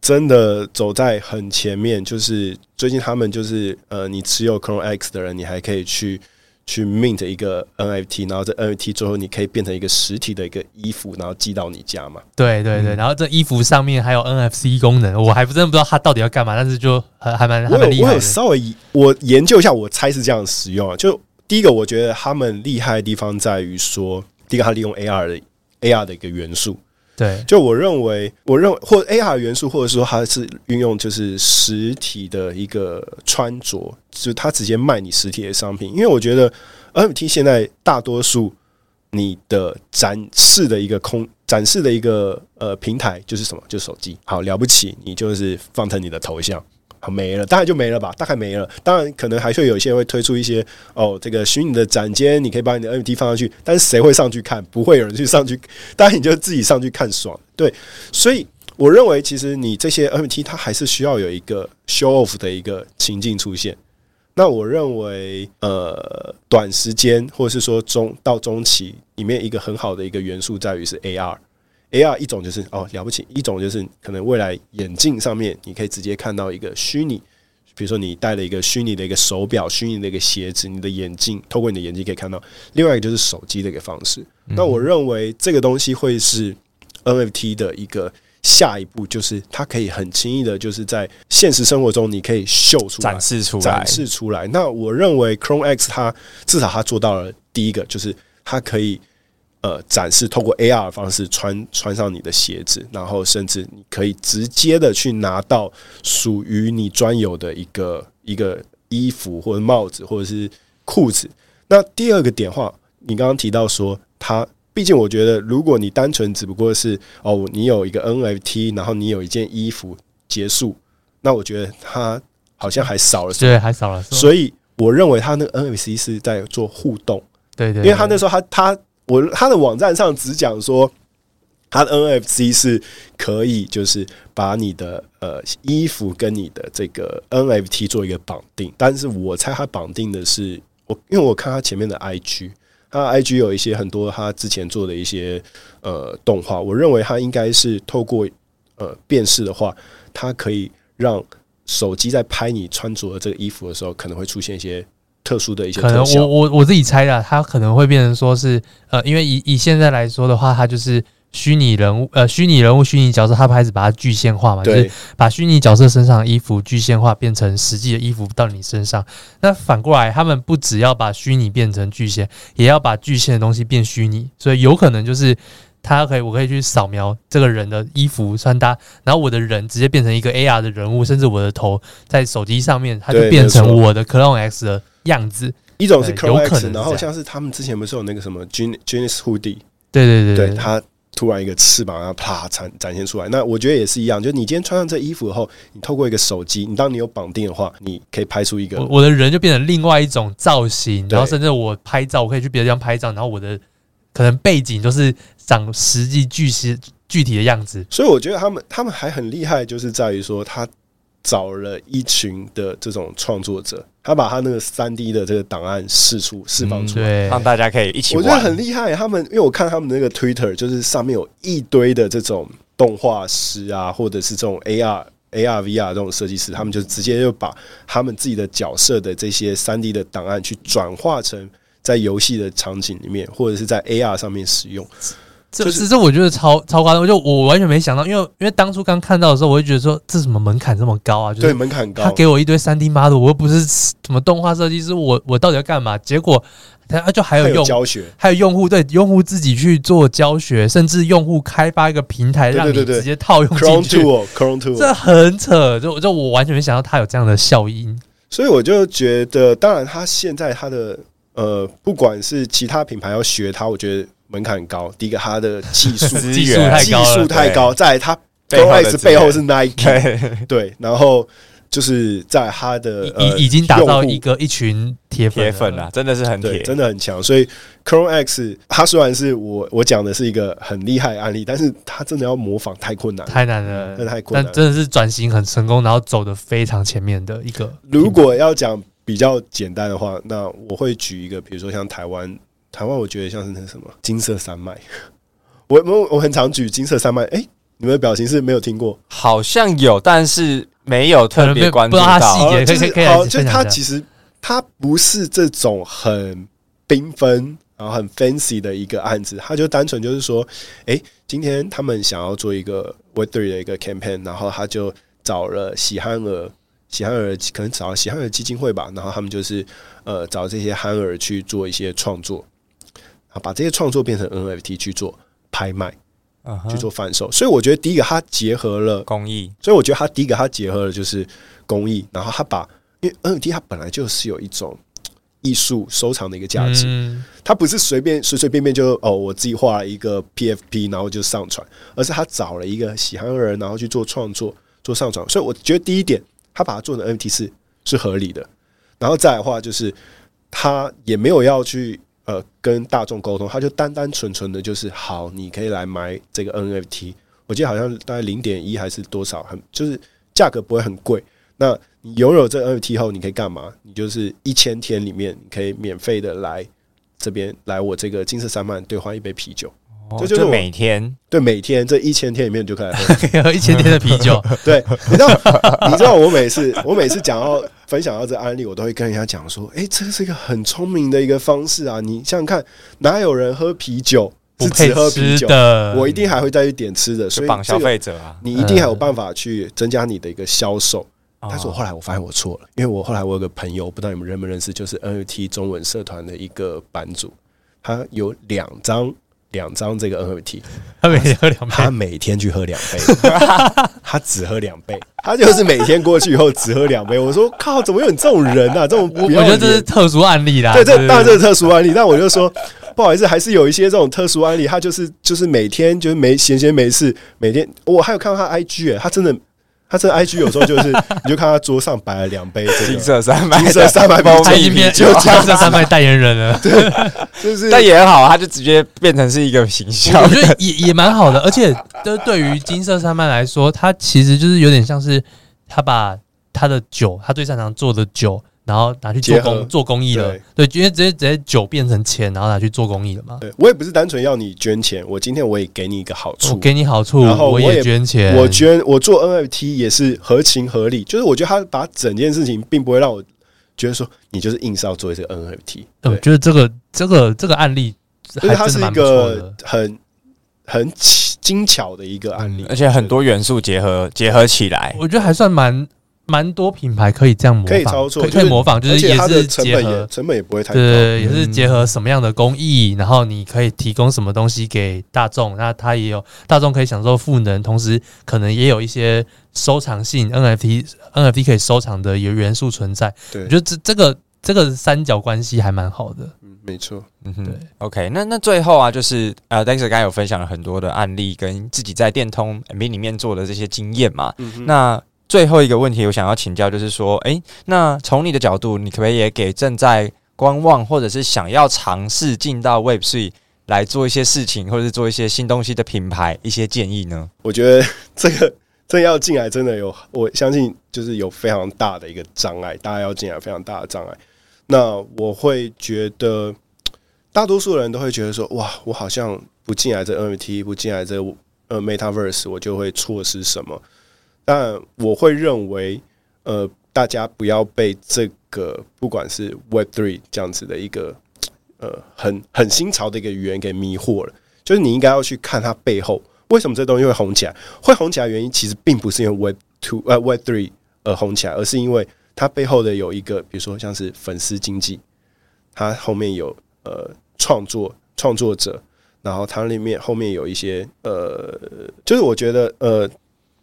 真的走在很前面，就是最近他们就是呃，你持有 Chrome X 的人，你还可以去。去 mint 一个 NFT，然后这 NFT 最后你可以变成一个实体的一个衣服，然后寄到你家嘛？对对对，然后这衣服上面还有 NFC 功能，我还不真的不知道它到底要干嘛，但是就还还蛮还蛮厉害的。我有稍微我研究一下，我猜是这样使用啊。就第一个，我觉得他们厉害的地方在于说，第一个，它利用 AR 的 AR 的一个元素。对，就我认为，我认为或 AR 元素，或者说它是运用就是实体的一个穿着，就是它直接卖你实体的商品。因为我觉得 NFT 现在大多数你的展示的一个空展示的一个呃平台就是什么？就是手机。好了不起，你就是放成你的头像。好没了，大概就没了吧，大概没了。当然，可能还会有一些会推出一些哦，这个虚拟的展间，你可以把你的 NFT 放上去，但是谁会上去看？不会有人去上去，当然你就自己上去看爽。对，所以我认为，其实你这些 NFT 它还是需要有一个 show off 的一个情境出现。那我认为，呃，短时间或者是说中到中期里面一个很好的一个元素在于是 AR。AR 一种就是哦了不起，一种就是可能未来眼镜上面你可以直接看到一个虚拟，比如说你戴了一个虚拟的一个手表、虚拟的一个鞋子，你的眼镜透过你的眼睛可以看到。另外一个就是手机的一个方式。那我认为这个东西会是 NFT 的一个下一步，就是它可以很轻易的，就是在现实生活中你可以秀出来、展示出来、展示出来。那我认为 Chrome X 它至少它做到了第一个，就是它可以。呃，展示透过 AR 的方式穿穿上你的鞋子，然后甚至你可以直接的去拿到属于你专有的一个一个衣服或者帽子或者是裤子。那第二个点话，你刚刚提到说，它毕竟我觉得，如果你单纯只不过是哦，你有一个 NFT，然后你有一件衣服结束，那我觉得它好像还少了什么，对，还少了。所以我认为他那个 NFT 是在做互动，对对，因为他那时候他他。我他的网站上只讲说，他的 NFC 是可以就是把你的呃衣服跟你的这个 NFT 做一个绑定，但是我猜他绑定的是我，因为我看他前面的 IG，他 IG 有一些很多他之前做的一些呃动画，我认为他应该是透过呃辨识的话，它可以让手机在拍你穿着的这个衣服的时候，可能会出现一些。特殊的一些，可能我我我自己猜的，它可能会变成说是呃，因为以以现在来说的话，它就是虚拟人物呃，虚拟人物、虚拟角色，他开始把它具现化嘛，就是把虚拟角色身上的衣服具现化，变成实际的衣服到你身上。那反过来，他们不只要把虚拟变成具现，也要把具现的东西变虚拟，所以有可能就是。他可以，我可以去扫描这个人的衣服穿搭，然后我的人直接变成一个 AR 的人物，甚至我的头在手机上面，它就变成我的 Clone X 的样子。一种是 Clone X，然后像是他们之前不是有那个什么 Genius Hoodie，对对对，对，它突然一个翅膀然后啪展展现出来。那我觉得也是一样，就是你今天穿上这衣服后，你透过一个手机，你当你有绑定的话，你可以拍出一个我，我的人就变成另外一种造型，然后甚至我拍照，我可以去别的地方拍照，然后我的。可能背景就是长实际具实具体的样子，所以我觉得他们他们还很厉害，就是在于说他找了一群的这种创作者，他把他那个三 D 的这个档案释出释放出来，让大家可以一起。我觉得很厉害，他们因为我看他们那个 Twitter，就是上面有一堆的这种动画师啊，或者是这种 AR AR VR 这种设计师，他们就直接就把他们自己的角色的这些三 D 的档案去转化成。在游戏的场景里面，或者是在 AR 上面使用，这是这我觉得超超夸张，我就我完全没想到，因为因为当初刚看到的时候，我就觉得说这什么门槛这么高啊？就是、对，门槛高。他给我一堆三 D model，我又不是什么动画设计师，我我到底要干嘛？结果他就还有用有教学，还有用户对用户自己去做教学，甚至用户开发一个平台，让你直接套用进去。Chrome 这很扯，就就我完全没想到它有这样的效应。所以我就觉得，当然它现在它的呃，不管是其他品牌要学它，我觉得。门槛很高，第一个它的技术 技术太高，技术太高，再来它 ChromeX 背后是 Nike，对，然后就是在他的已已经打造一个一群铁铁粉了，真的是很铁，真的很强。所以 ChromeX 它虽然是我我讲的是一个很厉害的案例，但是它真的要模仿太困难，太难了，真的太困难。但真的是转型很成功，然后走的非常前面的一个。如果要讲比较简单的话，那我会举一个，比如说像台湾。台湾我觉得像是那什么金色山脉，我我我很常举金色山脉，哎、欸，你们的表情是没有听过？好像有，但是没有特别关注到细节。就是好，就是它其实它不是这种很缤纷然后很 fancy 的一个案子，他就单纯就是说，哎、欸，今天他们想要做一个 Web3 的一个 campaign，然后他就找了喜憨儿，喜憨儿可能找了喜憨儿基金会吧，然后他们就是呃找这些憨儿去做一些创作。啊，把这些创作变成 NFT 去做拍卖，uh. 去做贩售，所以我觉得第一个它结合了工艺，所以我觉得它第一个它结合了就是工艺，然后它把因为 NFT 它本来就是有一种艺术收藏的一个价值，嗯、它不是随便随随便便就哦我自己画了一个 PFP 然后就上传，而是他找了一个喜欢的人然后去做创作做上传，所以我觉得第一点他把它做成 NFT 是是合理的，然后再来的话就是他也没有要去。呃，跟大众沟通，他就单单纯纯的就是好，你可以来买这个 NFT。我记得好像大概零点一还是多少，很就是价格不会很贵。那你拥有这 NFT 后，你可以干嘛？你就是一千天里面，你可以免费的来这边来我这个金色山脉兑换一杯啤酒。这就是每天对每天这一千天里面就可以喝 一千天的啤酒。对，你知道你知道我每次我每次讲到分享到这个案例，我都会跟人家讲说，哎，这是一个很聪明的一个方式啊！你想想看，哪有人喝啤酒是只喝啤酒的？我一定还会再去点吃的，所以绑消费者啊，你一定还有办法去增加你的一个销售。但是我后来我发现我错了，因为我后来我有个朋友，不知道你们认不认识，就是 NFT 中文社团的一个版主，他有两张。两张这个 NFT，他每天喝两杯，他每天去喝两杯，他只喝两杯，他就是每天过去以后只喝两杯。我说靠，怎么有你这种人啊？这种我觉得这是特殊案例啦。对，这当然这是特殊案例。但我就说不好意思，还是有一些这种特殊案例，他就是就是每天就是没闲闲没事，每天我还有看到他 IG 哎，他真的。他这 IG 有时候就是，你就看他桌上摆了两杯金色山脉，金色山脉包一瓶就金色山脉代言人了，对，就是但也很好，他就直接变成是一个形象，我觉得也也蛮好的，而且这对于金色山脉来说，他其实就是有点像是他把他的酒，他最擅长做的酒。然后拿去做公做公益了，对，因为直接直接酒变成钱，然后拿去做公益了嘛。对，我也不是单纯要你捐钱，我今天我也给你一个好处，给你好处，然后我也捐钱，我捐我做 NFT 也是合情合理。就是我觉得他把整件事情，并不会让我觉得说你就是硬是要做这个 NFT。对，就是这个这个这个案例，因为它是一个很很精巧的一个案例，而且很多元素结合结合起来，我觉得还算蛮。蛮多品牌可以这样模仿，可以操作，可以模仿，就是也是结合成本也不会太高，对，也是结合什么样的工艺，然后你可以提供什么东西给大众，那它也有大众可以享受赋能，同时可能也有一些收藏性 NFT NFT 可以收藏的有元素存在。对，我觉得这这个这个三角关系还蛮好的。嗯，没错。嗯哼，对。OK，那那最后啊，就是呃，Dexter 刚才有分享了很多的案例，跟自己在电通 MB 里面做的这些经验嘛。嗯哼，那。最后一个问题，我想要请教，就是说，诶、那从你的角度，你可不可以也给正在观望或者是想要尝试进到 Web Three 来做一些事情，或者是做一些新东西的品牌一些建议呢？我觉得这个这要进来真的有，我相信就是有非常大的一个障碍，大家要进来非常大的障碍。那我会觉得，大多数人都会觉得说，哇，我好像不进来这 NFT，不进来这呃 Metaverse，我就会错失什么。但我会认为，呃，大家不要被这个不管是 Web Three 这样子的一个呃很很新潮的一个语言给迷惑了。就是你应该要去看它背后为什么这东西会红起来。会红起来原因其实并不是因为 Web Two 呃 Web Three 而红起来，而是因为它背后的有一个，比如说像是粉丝经济，它后面有呃创作创作者，然后它里面后面有一些呃，就是我觉得呃，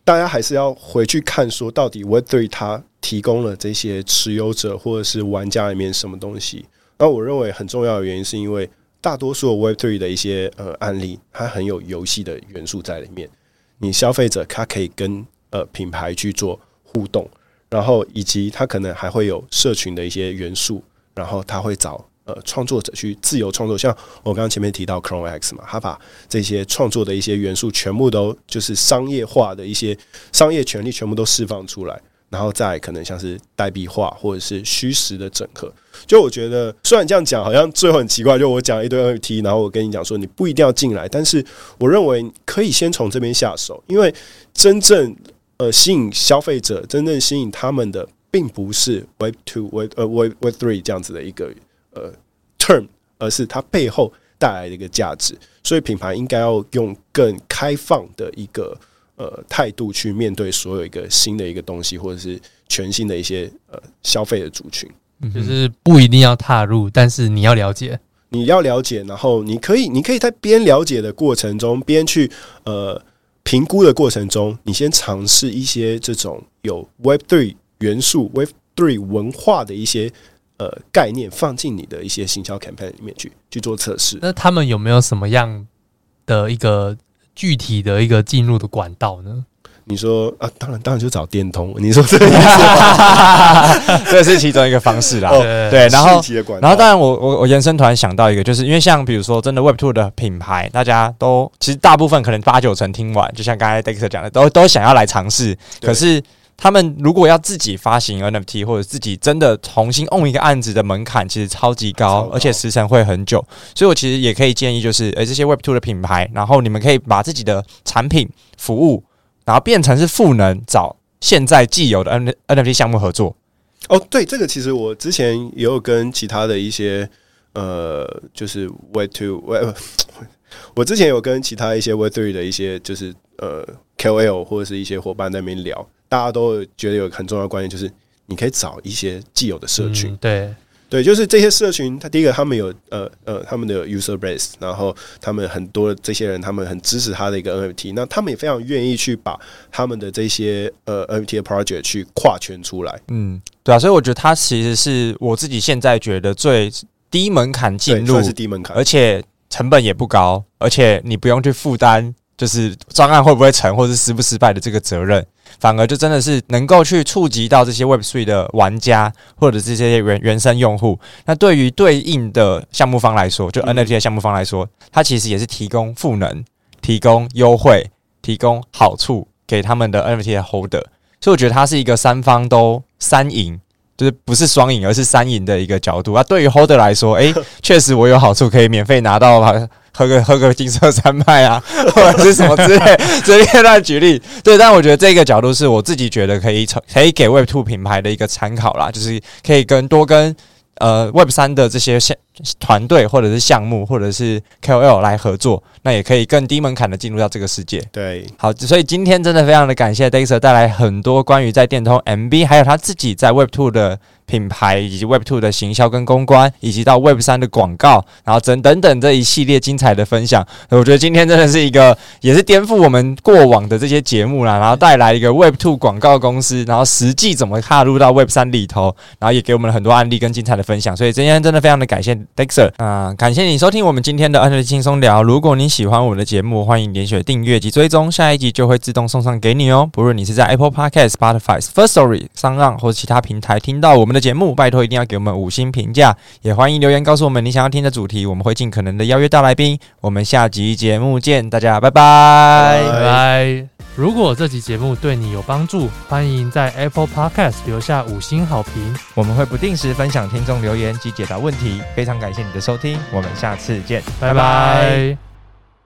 大家还是要回去看说到底 Web Three 它提供了这些持有者或者是玩家里面什么东西。那我认为很重要的原因是因为。大多数 Web Three 的一些呃案例，它很有游戏的元素在里面。你消费者他可以跟呃品牌去做互动，然后以及他可能还会有社群的一些元素，然后他会找呃创作者去自由创作。像我刚刚前面提到 Chrome X 嘛，他把这些创作的一些元素全部都就是商业化的一些商业权利全部都释放出来。然后再可能像是代币化或者是虚实的整合，就我觉得虽然这样讲好像最后很奇怪，就我讲一堆 NFT，然后我跟你讲说你不一定要进来，但是我认为可以先从这边下手，因为真正呃吸引消费者、真正吸引他们的，并不是 Web Two、Web 呃 Web Web Three 这样子的一个呃 term，而是它背后带来的一个价值，所以品牌应该要用更开放的一个。呃，态度去面对所有一个新的一个东西，或者是全新的一些呃消费的族群，就是不一定要踏入，但是你要了解，你要了解，然后你可以，你可以在边了解的过程中，边去呃评估的过程中，你先尝试一些这种有 Web Three 元素、Web Three 文化的一些呃概念，放进你的一些行销 campaign 里面去去做测试。那他们有没有什么样的一个？具体的一个进入的管道呢？你说啊，当然当然就找电通。你说这个 这是其中一个方式啦。对，对，然后然后当然我我我延伸突然想到一个，就是因为像比如说真的 Web Two 的品牌，大家都其实大部分可能八九成听完，就像刚才 Dexter 讲的，都都想要来尝试，可是。他们如果要自己发行 NFT 或者自己真的重新 own 一个案子的门槛其实超级高，而且时程会很久，所以我其实也可以建议，就是诶这些 Web Two 的品牌，然后你们可以把自己的产品服务，然后变成是赋能，找现在既有的 N NFT 项目合作。哦，对，这个其实我之前也有跟其他的一些呃，就是 Web2 Web，我之前有跟其他一些 Web3 的一些就是呃 KOL 或者是一些伙伴在那边聊。大家都觉得有很重要的观念，就是你可以找一些既有的社群，嗯、对。对，就是这些社群，他第一个他们有呃呃他们的 user base，然后他们很多这些人，他们很支持他的一个 NFT，那他们也非常愿意去把他们的这些呃 NFT 的 project 去跨圈出来，嗯，对啊，所以我觉得它其实是我自己现在觉得最低门槛进入，算是低门槛，而且成本也不高，而且你不用去负担。就是专案会不会成，或是失不失败的这个责任，反而就真的是能够去触及到这些 Web3 的玩家，或者是这些原原生用户。那对于对应的项目方来说，就 NFT 的项目方来说，它其实也是提供赋能、提供优惠、提供好处给他们的 NFT 的 Holder。所以我觉得它是一个三方都三赢。就是不是双赢，而是三赢的一个角度啊。对于 Holder 来说，诶、欸，确实我有好处，可以免费拿到喝个喝个金色山脉啊，或者是什么之类，随便乱举例。对，但我觉得这个角度是我自己觉得可以可以给 Web Two 品牌的一个参考啦，就是可以跟多跟。呃，Web 三的这些项团队或者是项目或者是 KOL 来合作，那也可以更低门槛的进入到这个世界。对，好，所以今天真的非常的感谢 Dexter 带来很多关于在电通 MB，还有他自己在 Web Two 的。品牌以及 Web Two 的行销跟公关，以及到 Web 三的广告，然后等等等这一系列精彩的分享，我觉得今天真的是一个也是颠覆我们过往的这些节目啦，然后带来一个 Web Two 广告公司，然后实际怎么踏入到 Web 三里头，然后也给我们了很多案例跟精彩的分享，所以今天真的非常的感谢 Dexter 啊，感谢你收听我们今天的 NFT 轻松聊。如果你喜欢我们的节目，欢迎点选订阅及追踪，下一集就会自动送上给你哦。不论你是在 Apple Podcast、Spotify、Firstory、Sound 或其他平台听到我们的的节目，拜托一定要给我们五星评价，也欢迎留言告诉我们你想要听的主题，我们会尽可能的邀约到来宾。我们下集节目见，大家拜拜拜拜。如果这集节目对你有帮助，欢迎在 Apple Podcast 留下五星好评，我们会不定时分享听众留言及解答问题。非常感谢你的收听，我们下次见，拜拜。拜拜。